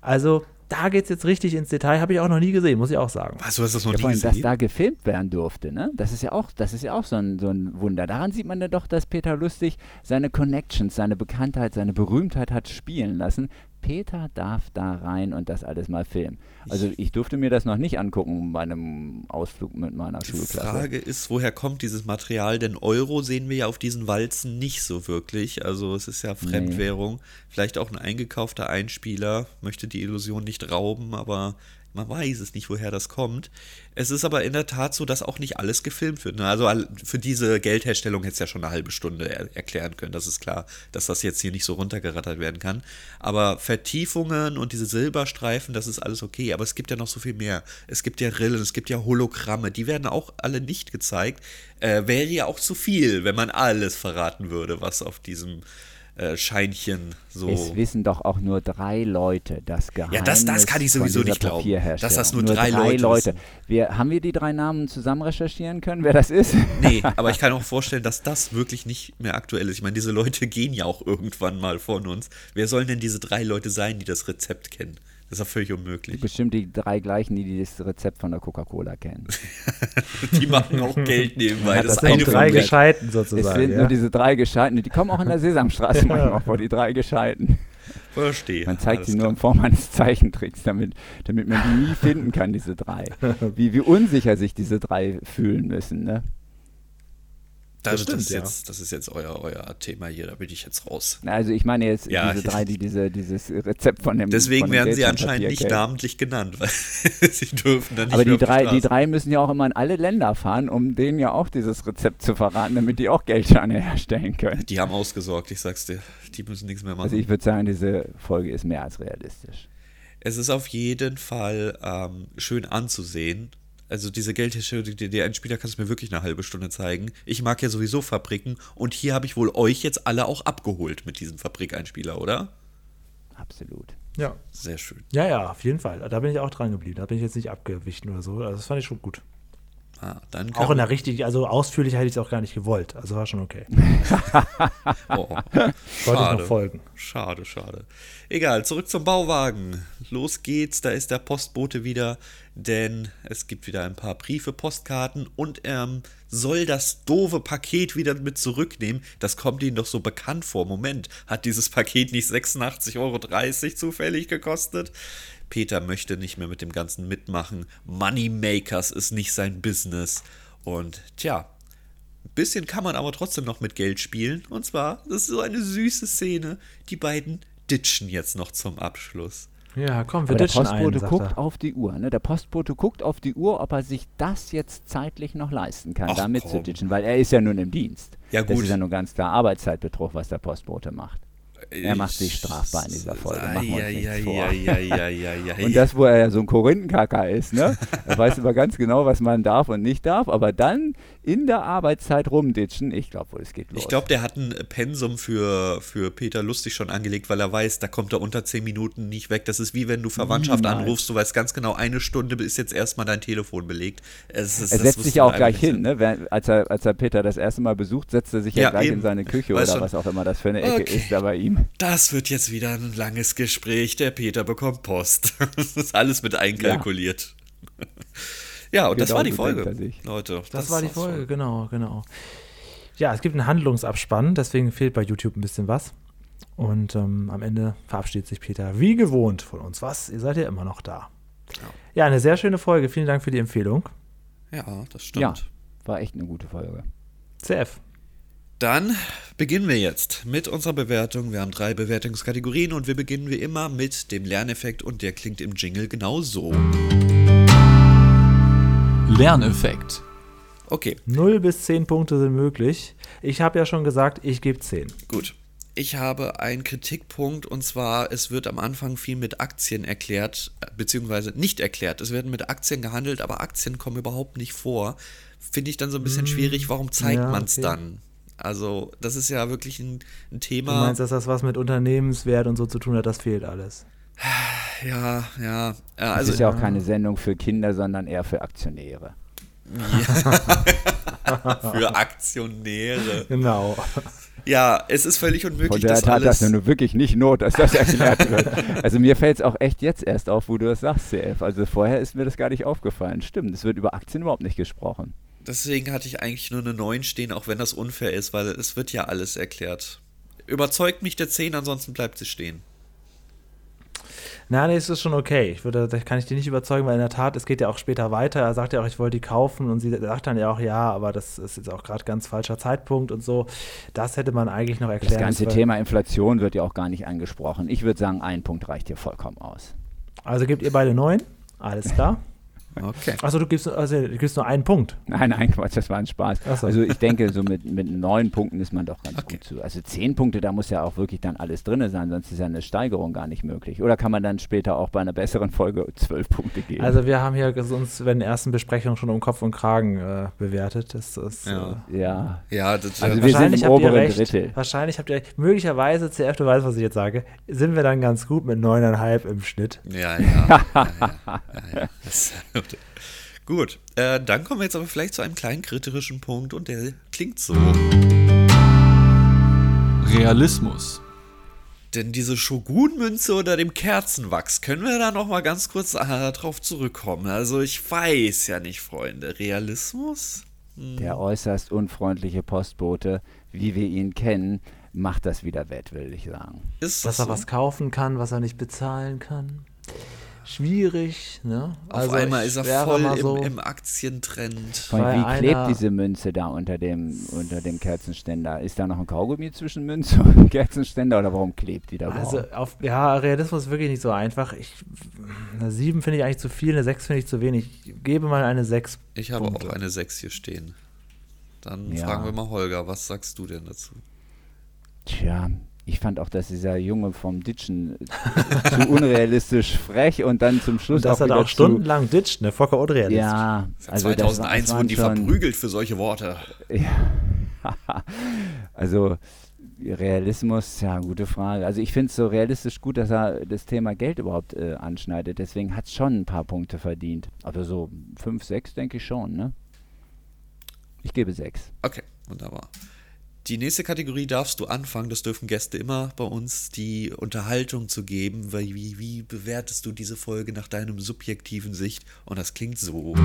S2: Also, da geht es jetzt richtig ins Detail, habe ich auch noch nie gesehen, muss ich auch sagen.
S3: Was, du hast das noch ja,
S4: nie gesehen? Dass da gefilmt werden durfte, ne? Das ist ja auch, das ist ja auch so ein, so ein Wunder. Daran sieht man ja doch, dass Peter Lustig seine Connections, seine Bekanntheit, seine Berühmtheit hat spielen lassen. Peter darf da rein und das alles mal filmen. Also ich durfte mir das noch nicht angucken bei einem Ausflug mit meiner
S3: die
S4: Schulklasse.
S3: Die Frage ist, woher kommt dieses Material? Denn Euro sehen wir ja auf diesen Walzen nicht so wirklich. Also es ist ja Fremdwährung. Nee. Vielleicht auch ein eingekaufter Einspieler, möchte die Illusion nicht rauben, aber man weiß es nicht, woher das kommt. Es ist aber in der Tat so, dass auch nicht alles gefilmt wird. Ne? Also für diese Geldherstellung hätte es ja schon eine halbe Stunde er erklären können. Das ist klar, dass das jetzt hier nicht so runtergerattert werden kann. Aber Vertiefungen und diese Silberstreifen, das ist alles okay. Aber es gibt ja noch so viel mehr. Es gibt ja Rillen, es gibt ja Hologramme. Die werden auch alle nicht gezeigt. Äh, wäre ja auch zu viel, wenn man alles verraten würde, was auf diesem äh, Scheinchen so.
S4: Es wissen doch auch nur drei Leute das Geheimnis.
S3: Ja, das, das kann ich sowieso nicht glauben. Dass das nur,
S4: nur
S3: drei, drei Leute. Leute.
S4: Wir, haben wir die drei Namen zusammen recherchieren können, wer das ist?
S3: Nee, aber ich kann auch vorstellen, dass das wirklich nicht mehr aktuell ist. Ich meine, diese Leute gehen ja auch irgendwann mal von uns. Wer sollen denn diese drei Leute sein, die das Rezept kennen? Das ist doch völlig unmöglich.
S4: Bestimmt die drei gleichen, die das Rezept von der Coca-Cola kennen.
S3: die machen auch Geld nebenbei.
S2: das, das sind drei Gescheiten sozusagen.
S4: Es sind ja. nur diese drei Gescheiten. Die kommen auch in der Sesamstraße manchmal vor, die drei Gescheiten.
S3: Verstehe.
S4: Man zeigt sie nur in Form eines Zeichentricks, damit, damit man die nie finden kann, diese drei. Wie, wie unsicher sich diese drei fühlen müssen. Ne?
S3: Das, stimmt, das, ist, jetzt, das ist jetzt euer, euer Thema hier, da bin ich jetzt raus.
S4: Also ich meine jetzt ja, diese drei, die diese, dieses Rezept von dem
S3: Deswegen
S4: von
S3: dem werden sie anscheinend nicht namentlich genannt, weil sie dürfen dann nicht
S4: Aber die drei, die drei müssen ja auch immer in alle Länder fahren, um denen ja auch dieses Rezept zu verraten, damit die auch Geldscheine herstellen können.
S3: Die haben ausgesorgt, ich sag's dir. Die müssen nichts mehr machen.
S4: Also ich würde sagen, diese Folge ist mehr als realistisch.
S3: Es ist auf jeden Fall ähm, schön anzusehen also diese Geldherstellung, der Endspieler kannst du mir wirklich eine halbe Stunde zeigen. Ich mag ja sowieso Fabriken und hier habe ich wohl euch jetzt alle auch abgeholt mit diesem Fabrikeinspieler, oder?
S4: Absolut.
S2: Ja.
S3: Sehr schön.
S2: Ja, ja, auf jeden Fall. Da bin ich auch dran geblieben. Da bin ich jetzt nicht abgewichen oder so. Also das fand ich schon gut.
S3: Ah,
S2: auch in der richtig, also ausführlich hätte ich es auch gar nicht gewollt. Also war schon okay.
S3: oh,
S2: Wollte ich noch folgen.
S3: Schade, schade. Egal, zurück zum Bauwagen. Los geht's, da ist der Postbote wieder, denn es gibt wieder ein paar Briefe, Postkarten und er ähm, soll das doofe Paket wieder mit zurücknehmen. Das kommt ihm doch so bekannt vor. Moment, hat dieses Paket nicht 86,30 Euro zufällig gekostet? Peter möchte nicht mehr mit dem Ganzen mitmachen. Moneymakers ist nicht sein Business. Und tja, ein bisschen kann man aber trotzdem noch mit Geld spielen. Und zwar, das ist so eine süße Szene. Die beiden ditchen jetzt noch zum Abschluss.
S2: Ja, komm, wir
S4: Aber der Postbote ein, guckt er. auf die Uhr. Ne? Der Postbote guckt auf die Uhr, ob er sich das jetzt zeitlich noch leisten kann, Ach, da mitzuditschen, weil er ist ja nun im Dienst.
S3: Ja, gut. Das
S4: ist ja nur ganz klar Arbeitszeitbetrug, was der Postbote macht. Er macht sich strafbar in dieser Folge. Machen wir uns ja, nichts vor.
S3: Ja, ja,
S4: und das, wo er ja so ein Korinthenkacker ist, ne? Er weiß immer ganz genau, was man darf und nicht darf, aber dann in der Arbeitszeit rumditschen, ich glaube wohl, es geht los.
S3: Ich glaube, der hat ein Pensum für, für Peter Lustig schon angelegt, weil er weiß, da kommt er unter zehn Minuten nicht weg. Das ist wie wenn du Verwandtschaft Niemals. anrufst, du weißt ganz genau, eine Stunde ist jetzt erstmal dein Telefon belegt.
S4: Es, es, er setzt sich ja auch gleich hin, ne? Als er, als er Peter das erste Mal besucht, setzt er sich ja, gleich eben. in seine Küche weißt oder schon. was auch immer das für eine Ecke okay. ist da bei ihm.
S3: Das wird jetzt wieder ein langes Gespräch. Der Peter bekommt Post. das ist alles mit einkalkuliert. Ja. Ja, und das war die Folge, Leute.
S2: Das, das war die Folge, so. genau, genau. Ja, es gibt einen Handlungsabspann, deswegen fehlt bei YouTube ein bisschen was. Und ähm, am Ende verabschiedet sich Peter wie gewohnt von uns. Was? Ihr seid ja immer noch da. Ja. ja, eine sehr schöne Folge. Vielen Dank für die Empfehlung.
S3: Ja, das stimmt.
S4: Ja, war echt eine gute Folge.
S2: CF.
S3: Dann beginnen wir jetzt mit unserer Bewertung. Wir haben drei Bewertungskategorien und wir beginnen wie immer mit dem Lerneffekt und der klingt im Jingle genau so.
S1: Lerneffekt.
S2: Okay. 0 bis 10 Punkte sind möglich. Ich habe ja schon gesagt, ich gebe 10.
S3: Gut. Ich habe einen Kritikpunkt und zwar, es wird am Anfang viel mit Aktien erklärt, beziehungsweise nicht erklärt. Es werden mit Aktien gehandelt, aber Aktien kommen überhaupt nicht vor. Finde ich dann so ein bisschen hm, schwierig. Warum zeigt ja, man es okay. dann? Also, das ist ja wirklich ein, ein, Thema.
S2: Du meinst, dass das was mit Unternehmenswert und so zu tun hat, das fehlt alles.
S3: Ja, ja.
S4: ja
S3: also,
S4: es ist ja auch keine Sendung für Kinder, sondern eher für Aktionäre.
S3: Ja. für Aktionäre.
S2: Genau.
S3: Ja, es ist völlig unmöglich. Von
S4: der
S3: das
S4: Tat
S3: alles
S4: das nur wirklich nicht Not, dass das erklärt wird. Also mir fällt es auch echt jetzt erst auf, wo du das sagst, CF. Also vorher ist mir das gar nicht aufgefallen. Stimmt, es wird über Aktien überhaupt nicht gesprochen.
S3: Deswegen hatte ich eigentlich nur eine 9 stehen, auch wenn das unfair ist, weil es wird ja alles erklärt. Überzeugt mich der 10, ansonsten bleibt sie stehen.
S2: Nein, nee, es ist schon okay. Ich würde, da kann ich dich nicht überzeugen, weil in der Tat, es geht ja auch später weiter. Er sagt ja auch, ich wollte die kaufen und sie sagt dann ja auch, ja, aber das ist jetzt auch gerade ganz falscher Zeitpunkt und so. Das hätte man eigentlich noch erklärt.
S4: Das ganze Thema Inflation wird ja auch gar nicht angesprochen. Ich würde sagen, ein Punkt reicht hier vollkommen aus.
S2: Also gebt ihr beide neun? Alles klar. Okay. Also du gibst, also du gibst nur einen Punkt.
S4: Nein, nein, Quatsch, das war ein Spaß. So. Also ich denke, so mit, mit neun Punkten ist man doch ganz okay. gut zu. Also zehn Punkte, da muss ja auch wirklich dann alles drin sein, sonst ist ja eine Steigerung gar nicht möglich. Oder kann man dann später auch bei einer besseren Folge zwölf Punkte geben?
S2: Also wir haben hier uns bei den ersten Besprechungen schon um Kopf und Kragen äh, bewertet. Das ist,
S4: ja. Äh, ja.
S3: ja das,
S2: also wir sind im oberen recht, Drittel. Wahrscheinlich habt ihr möglicherweise, CF, du weißt, was ich jetzt sage, sind wir dann ganz gut mit neuneinhalb im Schnitt.
S3: Ja, ja. ja, ja, ja Gut, äh, dann kommen wir jetzt aber vielleicht zu einem kleinen kritischen Punkt und der klingt so.
S1: Realismus.
S3: Denn diese Shogun-Münze unter dem Kerzenwachs, können wir da nochmal ganz kurz äh, drauf zurückkommen? Also ich weiß ja nicht, Freunde. Realismus?
S4: Hm. Der äußerst unfreundliche Postbote, wie wir ihn kennen, macht das wieder wett, will ich sagen.
S2: Ist Dass er so? was kaufen kann, was er nicht bezahlen kann schwierig. Ne?
S3: Auf also einmal ist er voll so im, im, Aktientrend.
S4: wie klebt diese Münze da unter dem, unter dem Kerzenständer? Ist da noch ein Kaugummi zwischen Münze und Kerzenständer oder warum klebt die da
S2: überhaupt? Also auf, ja, Realismus ist wirklich nicht so einfach. Ich, eine 7 finde ich eigentlich zu viel, eine 6 finde ich zu wenig. Ich gebe mal eine 6.
S3: Ich habe Punkte. auch eine 6 hier stehen. Dann ja. fragen wir mal Holger, was sagst du denn dazu?
S4: Tja, ich fand auch, dass dieser Junge vom Ditchen zu unrealistisch frech und dann zum Schluss
S2: und auch
S4: das
S2: hat auch stundenlang ditcht, ne? Vollkommen unrealistisch.
S4: Ja,
S3: also 2001 das, das wurden die verprügelt für solche Worte.
S4: Ja. also Realismus, ja, gute Frage. Also ich finde es so realistisch gut, dass er das Thema Geld überhaupt äh, anschneidet. Deswegen hat es schon ein paar Punkte verdient. Aber so 5, 6 denke ich schon, ne? Ich gebe 6.
S3: Okay, wunderbar. Die nächste Kategorie darfst du anfangen. Das dürfen Gäste immer bei uns, die Unterhaltung zu geben. Weil wie, wie bewertest du diese Folge nach deinem subjektiven Sicht? Und das klingt so.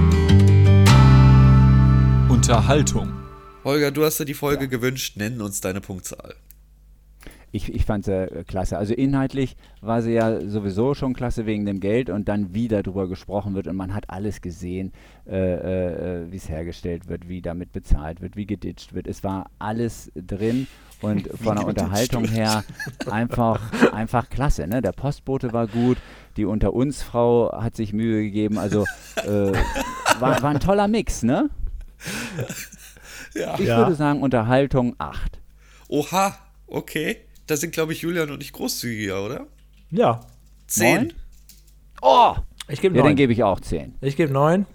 S1: Unterhaltung.
S3: Holger, du hast dir die Folge ja. gewünscht. Nenn uns deine Punktzahl
S4: ich, ich fand sie äh, klasse. Also inhaltlich war sie ja sowieso schon klasse wegen dem Geld und dann wieder darüber gesprochen wird und man hat alles gesehen, äh, äh, äh wie es hergestellt wird, wie damit bezahlt wird, wie geditcht wird. Es war alles drin und von der Unterhaltung her einfach, einfach klasse. Ne? Der Postbote war gut, die Unter uns Frau hat sich Mühe gegeben. Also äh, war, war ein toller Mix, ne? Ja. Ich ja. würde sagen Unterhaltung 8.
S3: Oha, okay. Da sind, glaube ich, Julian und ich großzügiger, oder?
S2: Ja.
S3: Zehn.
S2: Oh! Ich gebe
S4: ja, dann gebe ich auch zehn.
S2: Ich gebe neun.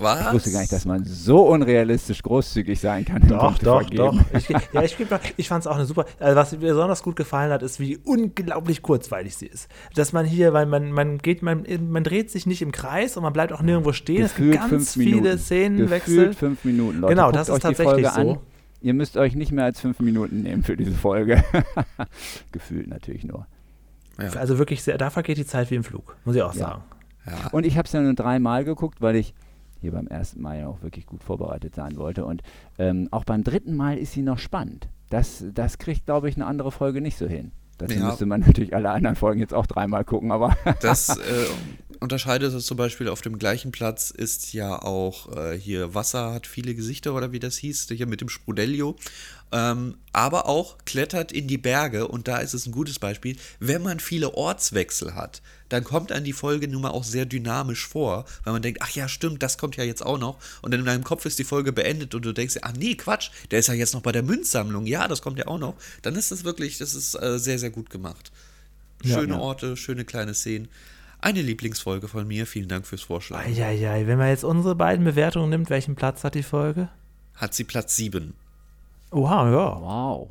S3: Was?
S4: Ich wusste gar nicht, dass man so unrealistisch großzügig sein kann.
S2: Doch, doch, doch. Ich, ja, ich, ich fand es auch eine super. Also was mir besonders gut gefallen hat, ist, wie unglaublich kurzweilig sie ist. Dass man hier, weil man, man geht, man, man dreht sich nicht im Kreis und man bleibt auch nirgendwo stehen.
S4: Gefühlt
S2: es gibt ganz viele Szenenwechsel.
S4: Gefühlt fünf Minuten, Leute.
S2: Genau, das ist tatsächlich so. An.
S4: Ihr müsst euch nicht mehr als fünf Minuten nehmen für diese Folge. Gefühlt natürlich nur.
S2: Ja. Also wirklich, sehr, da vergeht die Zeit wie im Flug, muss ich auch ja. sagen.
S4: Ja. Und ich habe es ja nur dreimal geguckt, weil ich hier beim ersten Mal ja auch wirklich gut vorbereitet sein wollte. Und ähm, auch beim dritten Mal ist sie noch spannend. Das, das kriegt, glaube ich, eine andere Folge nicht so hin. Dazu ja. müsste man natürlich alle anderen Folgen jetzt auch dreimal gucken, aber.
S3: das äh, unterscheidet es zum Beispiel auf dem gleichen Platz ist ja auch äh, hier Wasser hat viele Gesichter oder wie das hieß, hier mit dem Sprudelio. Ähm, aber auch klettert in die Berge und da ist es ein gutes Beispiel, wenn man viele Ortswechsel hat, dann kommt an die Folge nun mal auch sehr dynamisch vor, weil man denkt, ach ja, stimmt, das kommt ja jetzt auch noch. Und dann in deinem Kopf ist die Folge beendet und du denkst, ach nee, Quatsch, der ist ja jetzt noch bei der Münzsammlung. Ja, das kommt ja auch noch. Dann ist das wirklich, das ist äh, sehr, sehr gut gemacht. Schöne ja, ja. Orte, schöne kleine Szenen. Eine Lieblingsfolge von mir. Vielen Dank fürs Vorschlagen.
S2: Eieiei, wenn man jetzt unsere beiden Bewertungen nimmt, welchen Platz hat die Folge?
S3: Hat sie Platz 7.
S2: Oha, ja. Wow.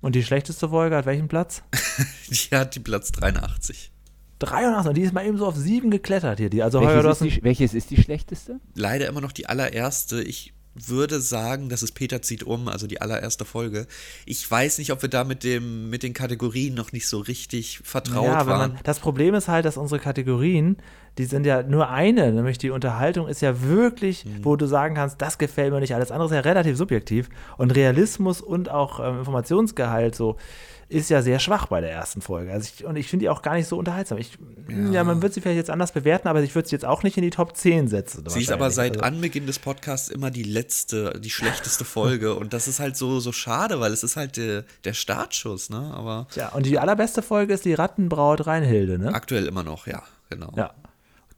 S2: Und die schlechteste Folge hat welchen Platz?
S3: die hat die Platz 83.
S2: 83, und die ist mal eben so auf 7 geklettert hier. Die, also
S4: welches, Heuer, ist die, welches ist die schlechteste?
S3: Leider immer noch die allererste. Ich würde sagen, das ist Peter zieht um, also die allererste Folge. Ich weiß nicht, ob wir da mit, dem, mit den Kategorien noch nicht so richtig vertraut ja, waren. Man,
S2: das Problem ist halt, dass unsere Kategorien, die sind ja nur eine, nämlich die Unterhaltung ist ja wirklich, mhm. wo du sagen kannst, das gefällt mir nicht. Alles andere ist ja relativ subjektiv. Und Realismus und auch ähm, Informationsgehalt so ist ja sehr schwach bei der ersten Folge. Also ich, und ich finde die auch gar nicht so unterhaltsam. Ich, ja. ja. man wird sie vielleicht jetzt anders bewerten, aber ich würde sie jetzt auch nicht in die Top 10 setzen.
S3: Sie ist aber seit also. Anbeginn des Podcasts immer die letzte, die schlechteste Folge. und das ist halt so, so schade, weil es ist halt der, der Startschuss, ne? Aber.
S2: Ja, und die allerbeste Folge ist die Rattenbraut Reinhilde, ne?
S3: Aktuell immer noch, ja, genau.
S2: Ja.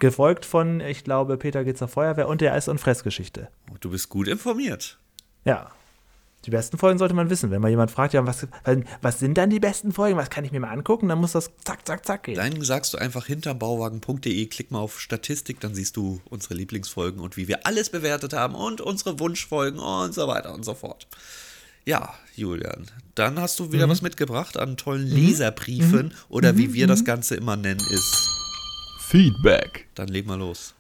S2: Gefolgt von, ich glaube, Peter geht zur Feuerwehr und der Eis- und Fressgeschichte.
S3: Du bist gut informiert.
S2: Ja, die besten Folgen sollte man wissen. Wenn mal jemand fragt, ja, was, was sind dann die besten Folgen? Was kann ich mir mal angucken? Dann muss das zack, zack, zack gehen.
S3: Dann sagst du einfach hinterbauwagen.de, klick mal auf Statistik, dann siehst du unsere Lieblingsfolgen und wie wir alles bewertet haben und unsere Wunschfolgen und so weiter und so fort. Ja, Julian, dann hast du wieder mhm. was mitgebracht an tollen mhm. Leserbriefen mhm. oder wie wir das mhm. Ganze immer nennen, ist
S1: Feedback.
S3: Dann leg mal los.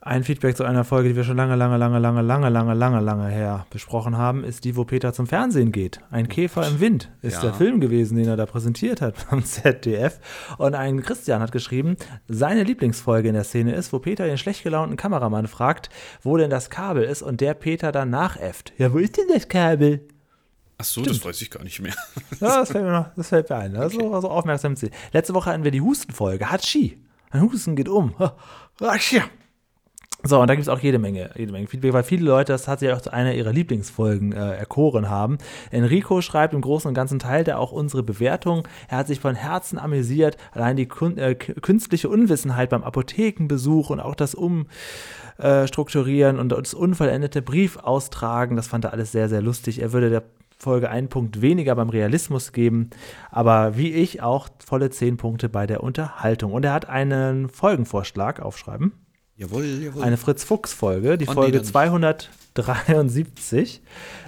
S2: Ein Feedback zu einer Folge, die wir schon lange, lange, lange, lange, lange, lange, lange, lange her besprochen haben, ist die, wo Peter zum Fernsehen geht. Ein Käfer im Wind ist ja. der Film gewesen, den er da präsentiert hat beim ZDF. Und ein Christian hat geschrieben, seine Lieblingsfolge in der Szene ist, wo Peter den schlecht gelaunten Kameramann fragt, wo denn das Kabel ist und der Peter dann nachäfft. Ja, wo ist denn das Kabel?
S3: Ach so, Stimmt. das weiß ich gar nicht mehr.
S2: ja, das fällt mir, noch, das fällt mir ein. Also, okay. also aufmerksam. Letzte Woche hatten wir die Hustenfolge. Hatschi. Ein Husten geht um. Hatschi. So, und da gibt es auch jede Menge, jede Menge Feedback, weil viele Leute das tatsächlich auch zu einer ihrer Lieblingsfolgen äh, erkoren haben. Enrico schreibt im Großen und Ganzen teilt er auch unsere Bewertung. Er hat sich von Herzen amüsiert. Allein die kun äh, künstliche Unwissenheit beim Apothekenbesuch und auch das Umstrukturieren und das unvollendete Briefaustragen, das fand er alles sehr, sehr lustig. Er würde der Folge einen Punkt weniger beim Realismus geben, aber wie ich auch volle zehn Punkte bei der Unterhaltung. Und er hat einen Folgenvorschlag aufschreiben.
S3: Jawohl, jawohl.
S2: Eine Fritz-Fuchs-Folge, die Und Folge die 273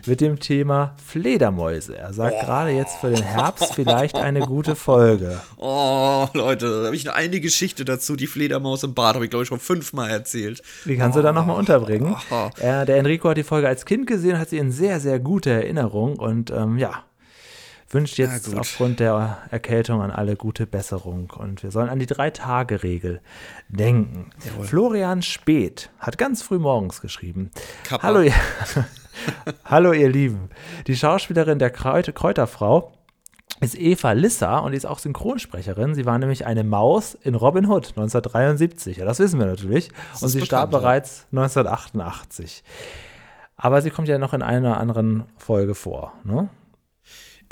S2: mit dem Thema Fledermäuse. Er sagt oh. gerade jetzt für den Herbst vielleicht eine gute Folge.
S3: Oh, Leute, da habe ich eine Geschichte dazu. Die Fledermaus im Bad habe ich, glaube ich, schon fünfmal erzählt.
S2: Die kannst oh. du dann nochmal unterbringen. Oh. Er, der Enrico hat die Folge als Kind gesehen, hat sie in sehr, sehr guter Erinnerung. Und ähm, ja, wünscht jetzt ja, aufgrund der Erkältung an alle gute Besserung. Und wir sollen an die Drei-Tage-Regel denken. Jawohl. Florian Speth hat ganz früh morgens geschrieben. Kappa. Hallo, ihr, Hallo, ihr Lieben. Die Schauspielerin der Kräuter Kräuterfrau ist Eva Lissa und die ist auch Synchronsprecherin. Sie war nämlich eine Maus in Robin Hood 1973. Ja, das wissen wir natürlich. Und sie bekannt, starb ja. bereits 1988. Aber sie kommt ja noch in einer anderen Folge vor. Ne?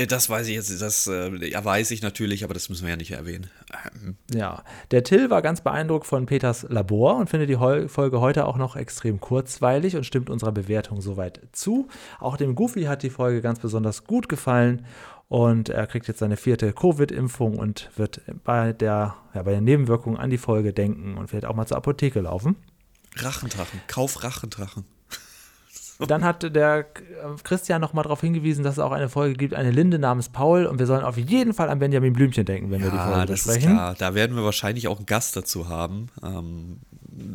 S3: Äh, das weiß ich jetzt, das äh, ja, weiß ich natürlich, aber das müssen wir ja nicht erwähnen.
S2: Ähm. Ja, der Till war ganz beeindruckt von Peters Labor und findet die Folge heute auch noch extrem kurzweilig und stimmt unserer Bewertung soweit zu. Auch dem Goofy hat die Folge ganz besonders gut gefallen und er kriegt jetzt seine vierte Covid-Impfung und wird bei, der, ja, bei den Nebenwirkungen an die Folge denken und wird auch mal zur Apotheke laufen.
S3: Rachendrachen, kauf Rachendrachen.
S2: Dann hat der Christian noch mal darauf hingewiesen, dass es auch eine Folge gibt, eine Linde namens Paul. Und wir sollen auf jeden Fall an Benjamin Blümchen denken, wenn ja, wir die Folge das besprechen. Ist klar.
S3: Da werden wir wahrscheinlich auch einen Gast dazu haben. Ähm,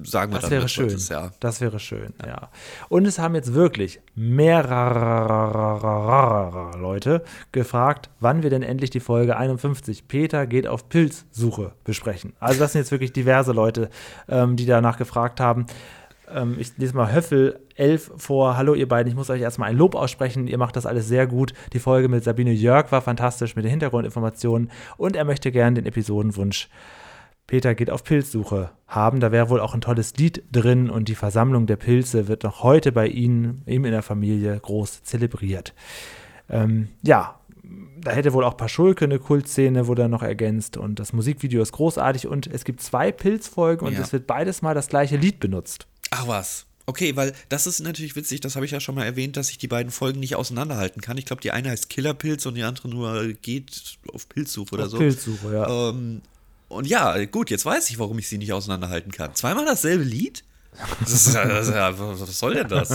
S3: sagen wir
S2: das wäre schön. Das, ja. das wäre schön, ja. ja. Und es haben jetzt wirklich mehrere Leute gefragt, wann wir denn endlich die Folge 51 Peter geht auf Pilzsuche besprechen. Also das sind jetzt wirklich diverse Leute, ähm, die danach gefragt haben. Ähm, ich lese mal Höffel 11 vor. Hallo ihr beiden, ich muss euch erstmal ein Lob aussprechen. Ihr macht das alles sehr gut. Die Folge mit Sabine Jörg war fantastisch mit den Hintergrundinformationen und er möchte gerne den Episodenwunsch Peter geht auf Pilzsuche haben. Da wäre wohl auch ein tolles Lied drin und die Versammlung der Pilze wird noch heute bei Ihnen, ihm in der Familie, groß zelebriert. Ähm, ja, da hätte wohl auch Paschulke eine Kultszene, wurde dann noch ergänzt und das Musikvideo ist großartig und es gibt zwei Pilzfolgen und ja. es wird beides mal das gleiche Lied benutzt.
S3: Ach was. Okay, weil das ist natürlich witzig, das habe ich ja schon mal erwähnt, dass ich die beiden Folgen nicht auseinanderhalten kann. Ich glaube, die eine heißt Killerpilz und die andere nur geht auf Pilzsuche oder auf so.
S2: Pilzsuche, ja.
S3: Ähm, und ja, gut, jetzt weiß ich, warum ich sie nicht auseinanderhalten kann. Zweimal dasselbe Lied? Das ist, das ist ja, was soll denn das?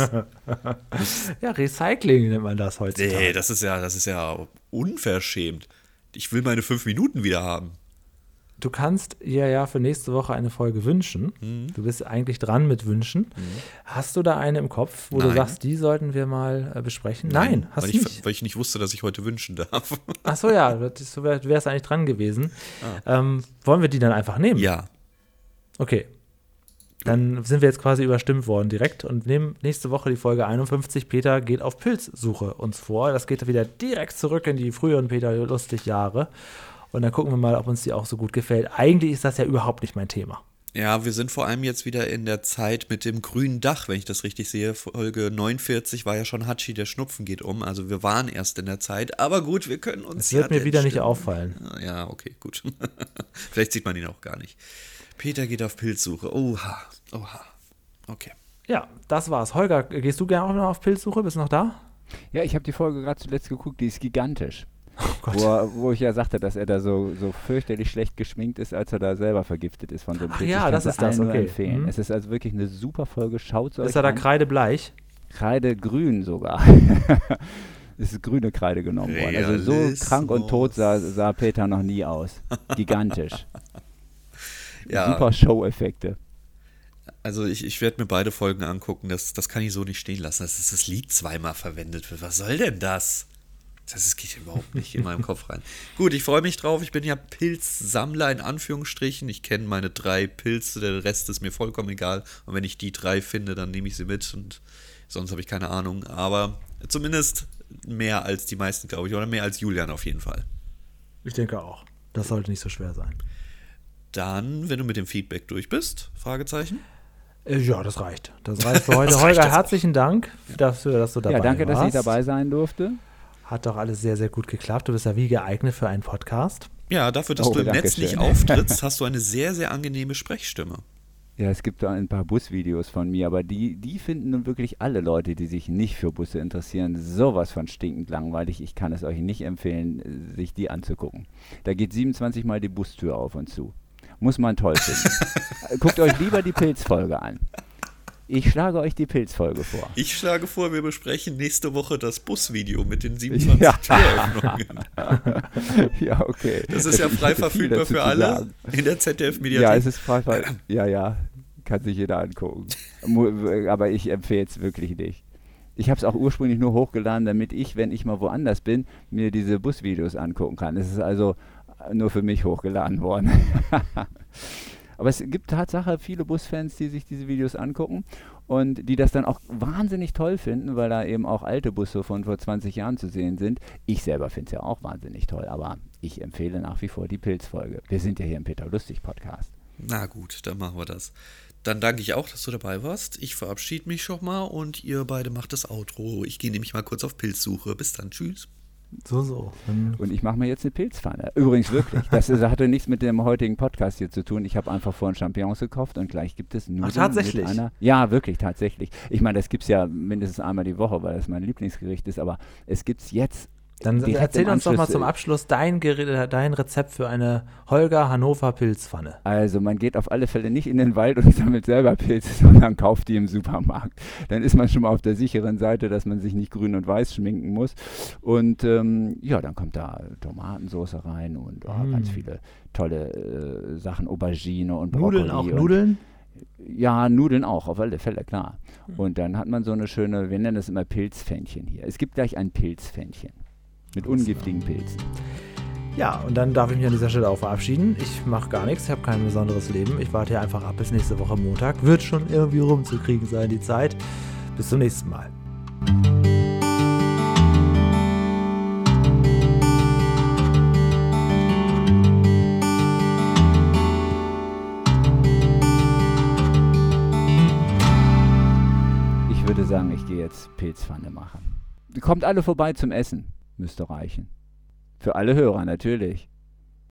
S2: ja, Recycling nennt man das heutzutage.
S3: Nee, das ist ja, das ist ja unverschämt. Ich will meine fünf Minuten wieder haben
S2: du kannst ihr ja für nächste Woche eine Folge wünschen. Mhm. Du bist eigentlich dran mit Wünschen. Mhm. Hast du da eine im Kopf, wo Nein. du sagst, die sollten wir mal äh, besprechen? Nein, Nein hast
S3: du nicht. weil ich nicht wusste, dass ich heute wünschen darf.
S2: Ach so, ja, du wärst eigentlich dran gewesen. Ah. Ähm, wollen wir die dann einfach nehmen?
S3: Ja.
S2: Okay. Dann sind wir jetzt quasi überstimmt worden direkt und nehmen nächste Woche die Folge 51. Peter geht auf Pilzsuche uns vor. Das geht wieder direkt zurück in die früheren Peter Lustig Jahre. Und dann gucken wir mal, ob uns die auch so gut gefällt. Eigentlich ist das ja überhaupt nicht mein Thema.
S3: Ja, wir sind vor allem jetzt wieder in der Zeit mit dem grünen Dach, wenn ich das richtig sehe. Folge 49 war ja schon Hatschi, der Schnupfen geht um. Also wir waren erst in der Zeit. Aber gut, wir können uns.
S2: Es wird ja mir wieder nicht auffallen.
S3: Ja, okay, gut. Vielleicht sieht man ihn auch gar nicht. Peter geht auf Pilzsuche. Oha, oha. Okay.
S2: Ja, das war's. Holger, gehst du gerne auch noch auf Pilzsuche? Bist du noch da?
S4: Ja, ich habe die Folge gerade zuletzt geguckt. Die ist gigantisch. Oh wo, er, wo, ich ja sagte, dass er da so, so fürchterlich schlecht geschminkt ist, als er da selber vergiftet ist von dem
S2: Ach Pilz. ja, das ist das, okay.
S4: empfehlen. Mhm. Es ist also wirklich eine super Folge. Schaut
S2: euch Ist er da kreidebleich?
S4: Kreidegrün sogar. es ist grüne Kreide genommen worden. Also so krank und tot sah, sah Peter noch nie aus. Gigantisch. ja. Super Show-Effekte.
S3: Also ich, ich werde mir beide Folgen angucken. Das, das kann ich so nicht stehen lassen, dass das Lied zweimal verwendet wird. Was soll denn das? Das geht überhaupt nicht in meinem Kopf rein. Gut, ich freue mich drauf. Ich bin ja Pilzsammler in Anführungsstrichen. Ich kenne meine drei Pilze, der Rest ist mir vollkommen egal. Und wenn ich die drei finde, dann nehme ich sie mit und sonst habe ich keine Ahnung. Aber zumindest mehr als die meisten, glaube ich, oder mehr als Julian auf jeden Fall.
S2: Ich denke auch. Das sollte nicht so schwer sein.
S3: Dann, wenn du mit dem Feedback durch bist, Fragezeichen.
S2: Äh, ja, das reicht. Das reicht für heute. Holger, herzlichen Dank dafür, dass du dabei warst. Ja,
S4: danke,
S2: warst.
S4: dass ich dabei sein durfte.
S2: Hat doch alles sehr, sehr gut geklappt. Du bist ja wie geeignet für einen Podcast.
S3: Ja, dafür, dass oh, du im Netz schön. nicht auftrittst, hast du eine sehr, sehr angenehme Sprechstimme.
S4: Ja, es gibt da ein paar Busvideos von mir, aber die, die finden nun wirklich alle Leute, die sich nicht für Busse interessieren, sowas von stinkend langweilig. Ich kann es euch nicht empfehlen, sich die anzugucken. Da geht 27 Mal die Bustür auf und zu. Muss man toll finden. Guckt euch lieber die Pilzfolge an. Ich schlage euch die Pilzfolge vor.
S3: Ich schlage vor, wir besprechen nächste Woche das Busvideo mit den 27 ja. Türöffnungen.
S4: ja, okay.
S3: Das ist ja frei verfügbar für alle sagen. in der ZDF-Mediathek.
S4: Ja, es ist frei verfügbar. Ja, ja, kann sich jeder angucken. Aber ich empfehle es wirklich nicht. Ich habe es auch ursprünglich nur hochgeladen, damit ich, wenn ich mal woanders bin, mir diese Busvideos angucken kann. Es ist also nur für mich hochgeladen worden. Aber es gibt Tatsache viele Busfans, die sich diese Videos angucken und die das dann auch wahnsinnig toll finden, weil da eben auch alte Busse von vor 20 Jahren zu sehen sind. Ich selber finde es ja auch wahnsinnig toll, aber ich empfehle nach wie vor die Pilzfolge. Wir sind ja hier im Peter Lustig Podcast.
S3: Na gut, dann machen wir das. Dann danke ich auch, dass du dabei warst. Ich verabschiede mich schon mal und ihr beide macht das Outro. Ich gehe nämlich mal kurz auf Pilzsuche. Bis dann, tschüss.
S2: So, so.
S4: Und ich mache mir jetzt eine Pilzpfanne. Übrigens wirklich. Das ist, hatte nichts mit dem heutigen Podcast hier zu tun. Ich habe einfach vorhin Champignons gekauft und gleich gibt es Nudeln Ach,
S2: tatsächlich?
S4: einer. Ja, wirklich, tatsächlich. Ich meine, das gibt es ja mindestens einmal die Woche, weil das mein Lieblingsgericht ist. Aber es gibt es jetzt
S2: dann erzähl uns doch mal zum Abschluss dein, dein Rezept für eine Holger Hannover Pilzpfanne.
S4: Also man geht auf alle Fälle nicht in den Wald und sammelt selber Pilze, sondern kauft die im Supermarkt. Dann ist man schon mal auf der sicheren Seite, dass man sich nicht grün und weiß schminken muss. Und ähm, ja, dann kommt da Tomatensauce rein und oh, mm. ganz viele tolle äh, Sachen, Aubergine und
S2: Brokkoli. Nudeln auch Nudeln?
S4: Ja, Nudeln auch, auf alle Fälle, klar. Mhm. Und dann hat man so eine schöne, wir nennen es immer Pilzfännchen hier. Es gibt gleich ein Pilzfännchen. Mit ungiftigen Pilzen.
S2: Ja, und dann darf ich mich an dieser Stelle auch verabschieden. Ich mache gar nichts, ich habe kein besonderes Leben. Ich warte hier einfach ab bis nächste Woche Montag. Wird schon irgendwie rumzukriegen sein, die Zeit. Bis zum nächsten Mal.
S4: Ich würde sagen, ich gehe jetzt Pilzpfanne machen. Kommt alle vorbei zum Essen. Müsste reichen. Für alle Hörer natürlich.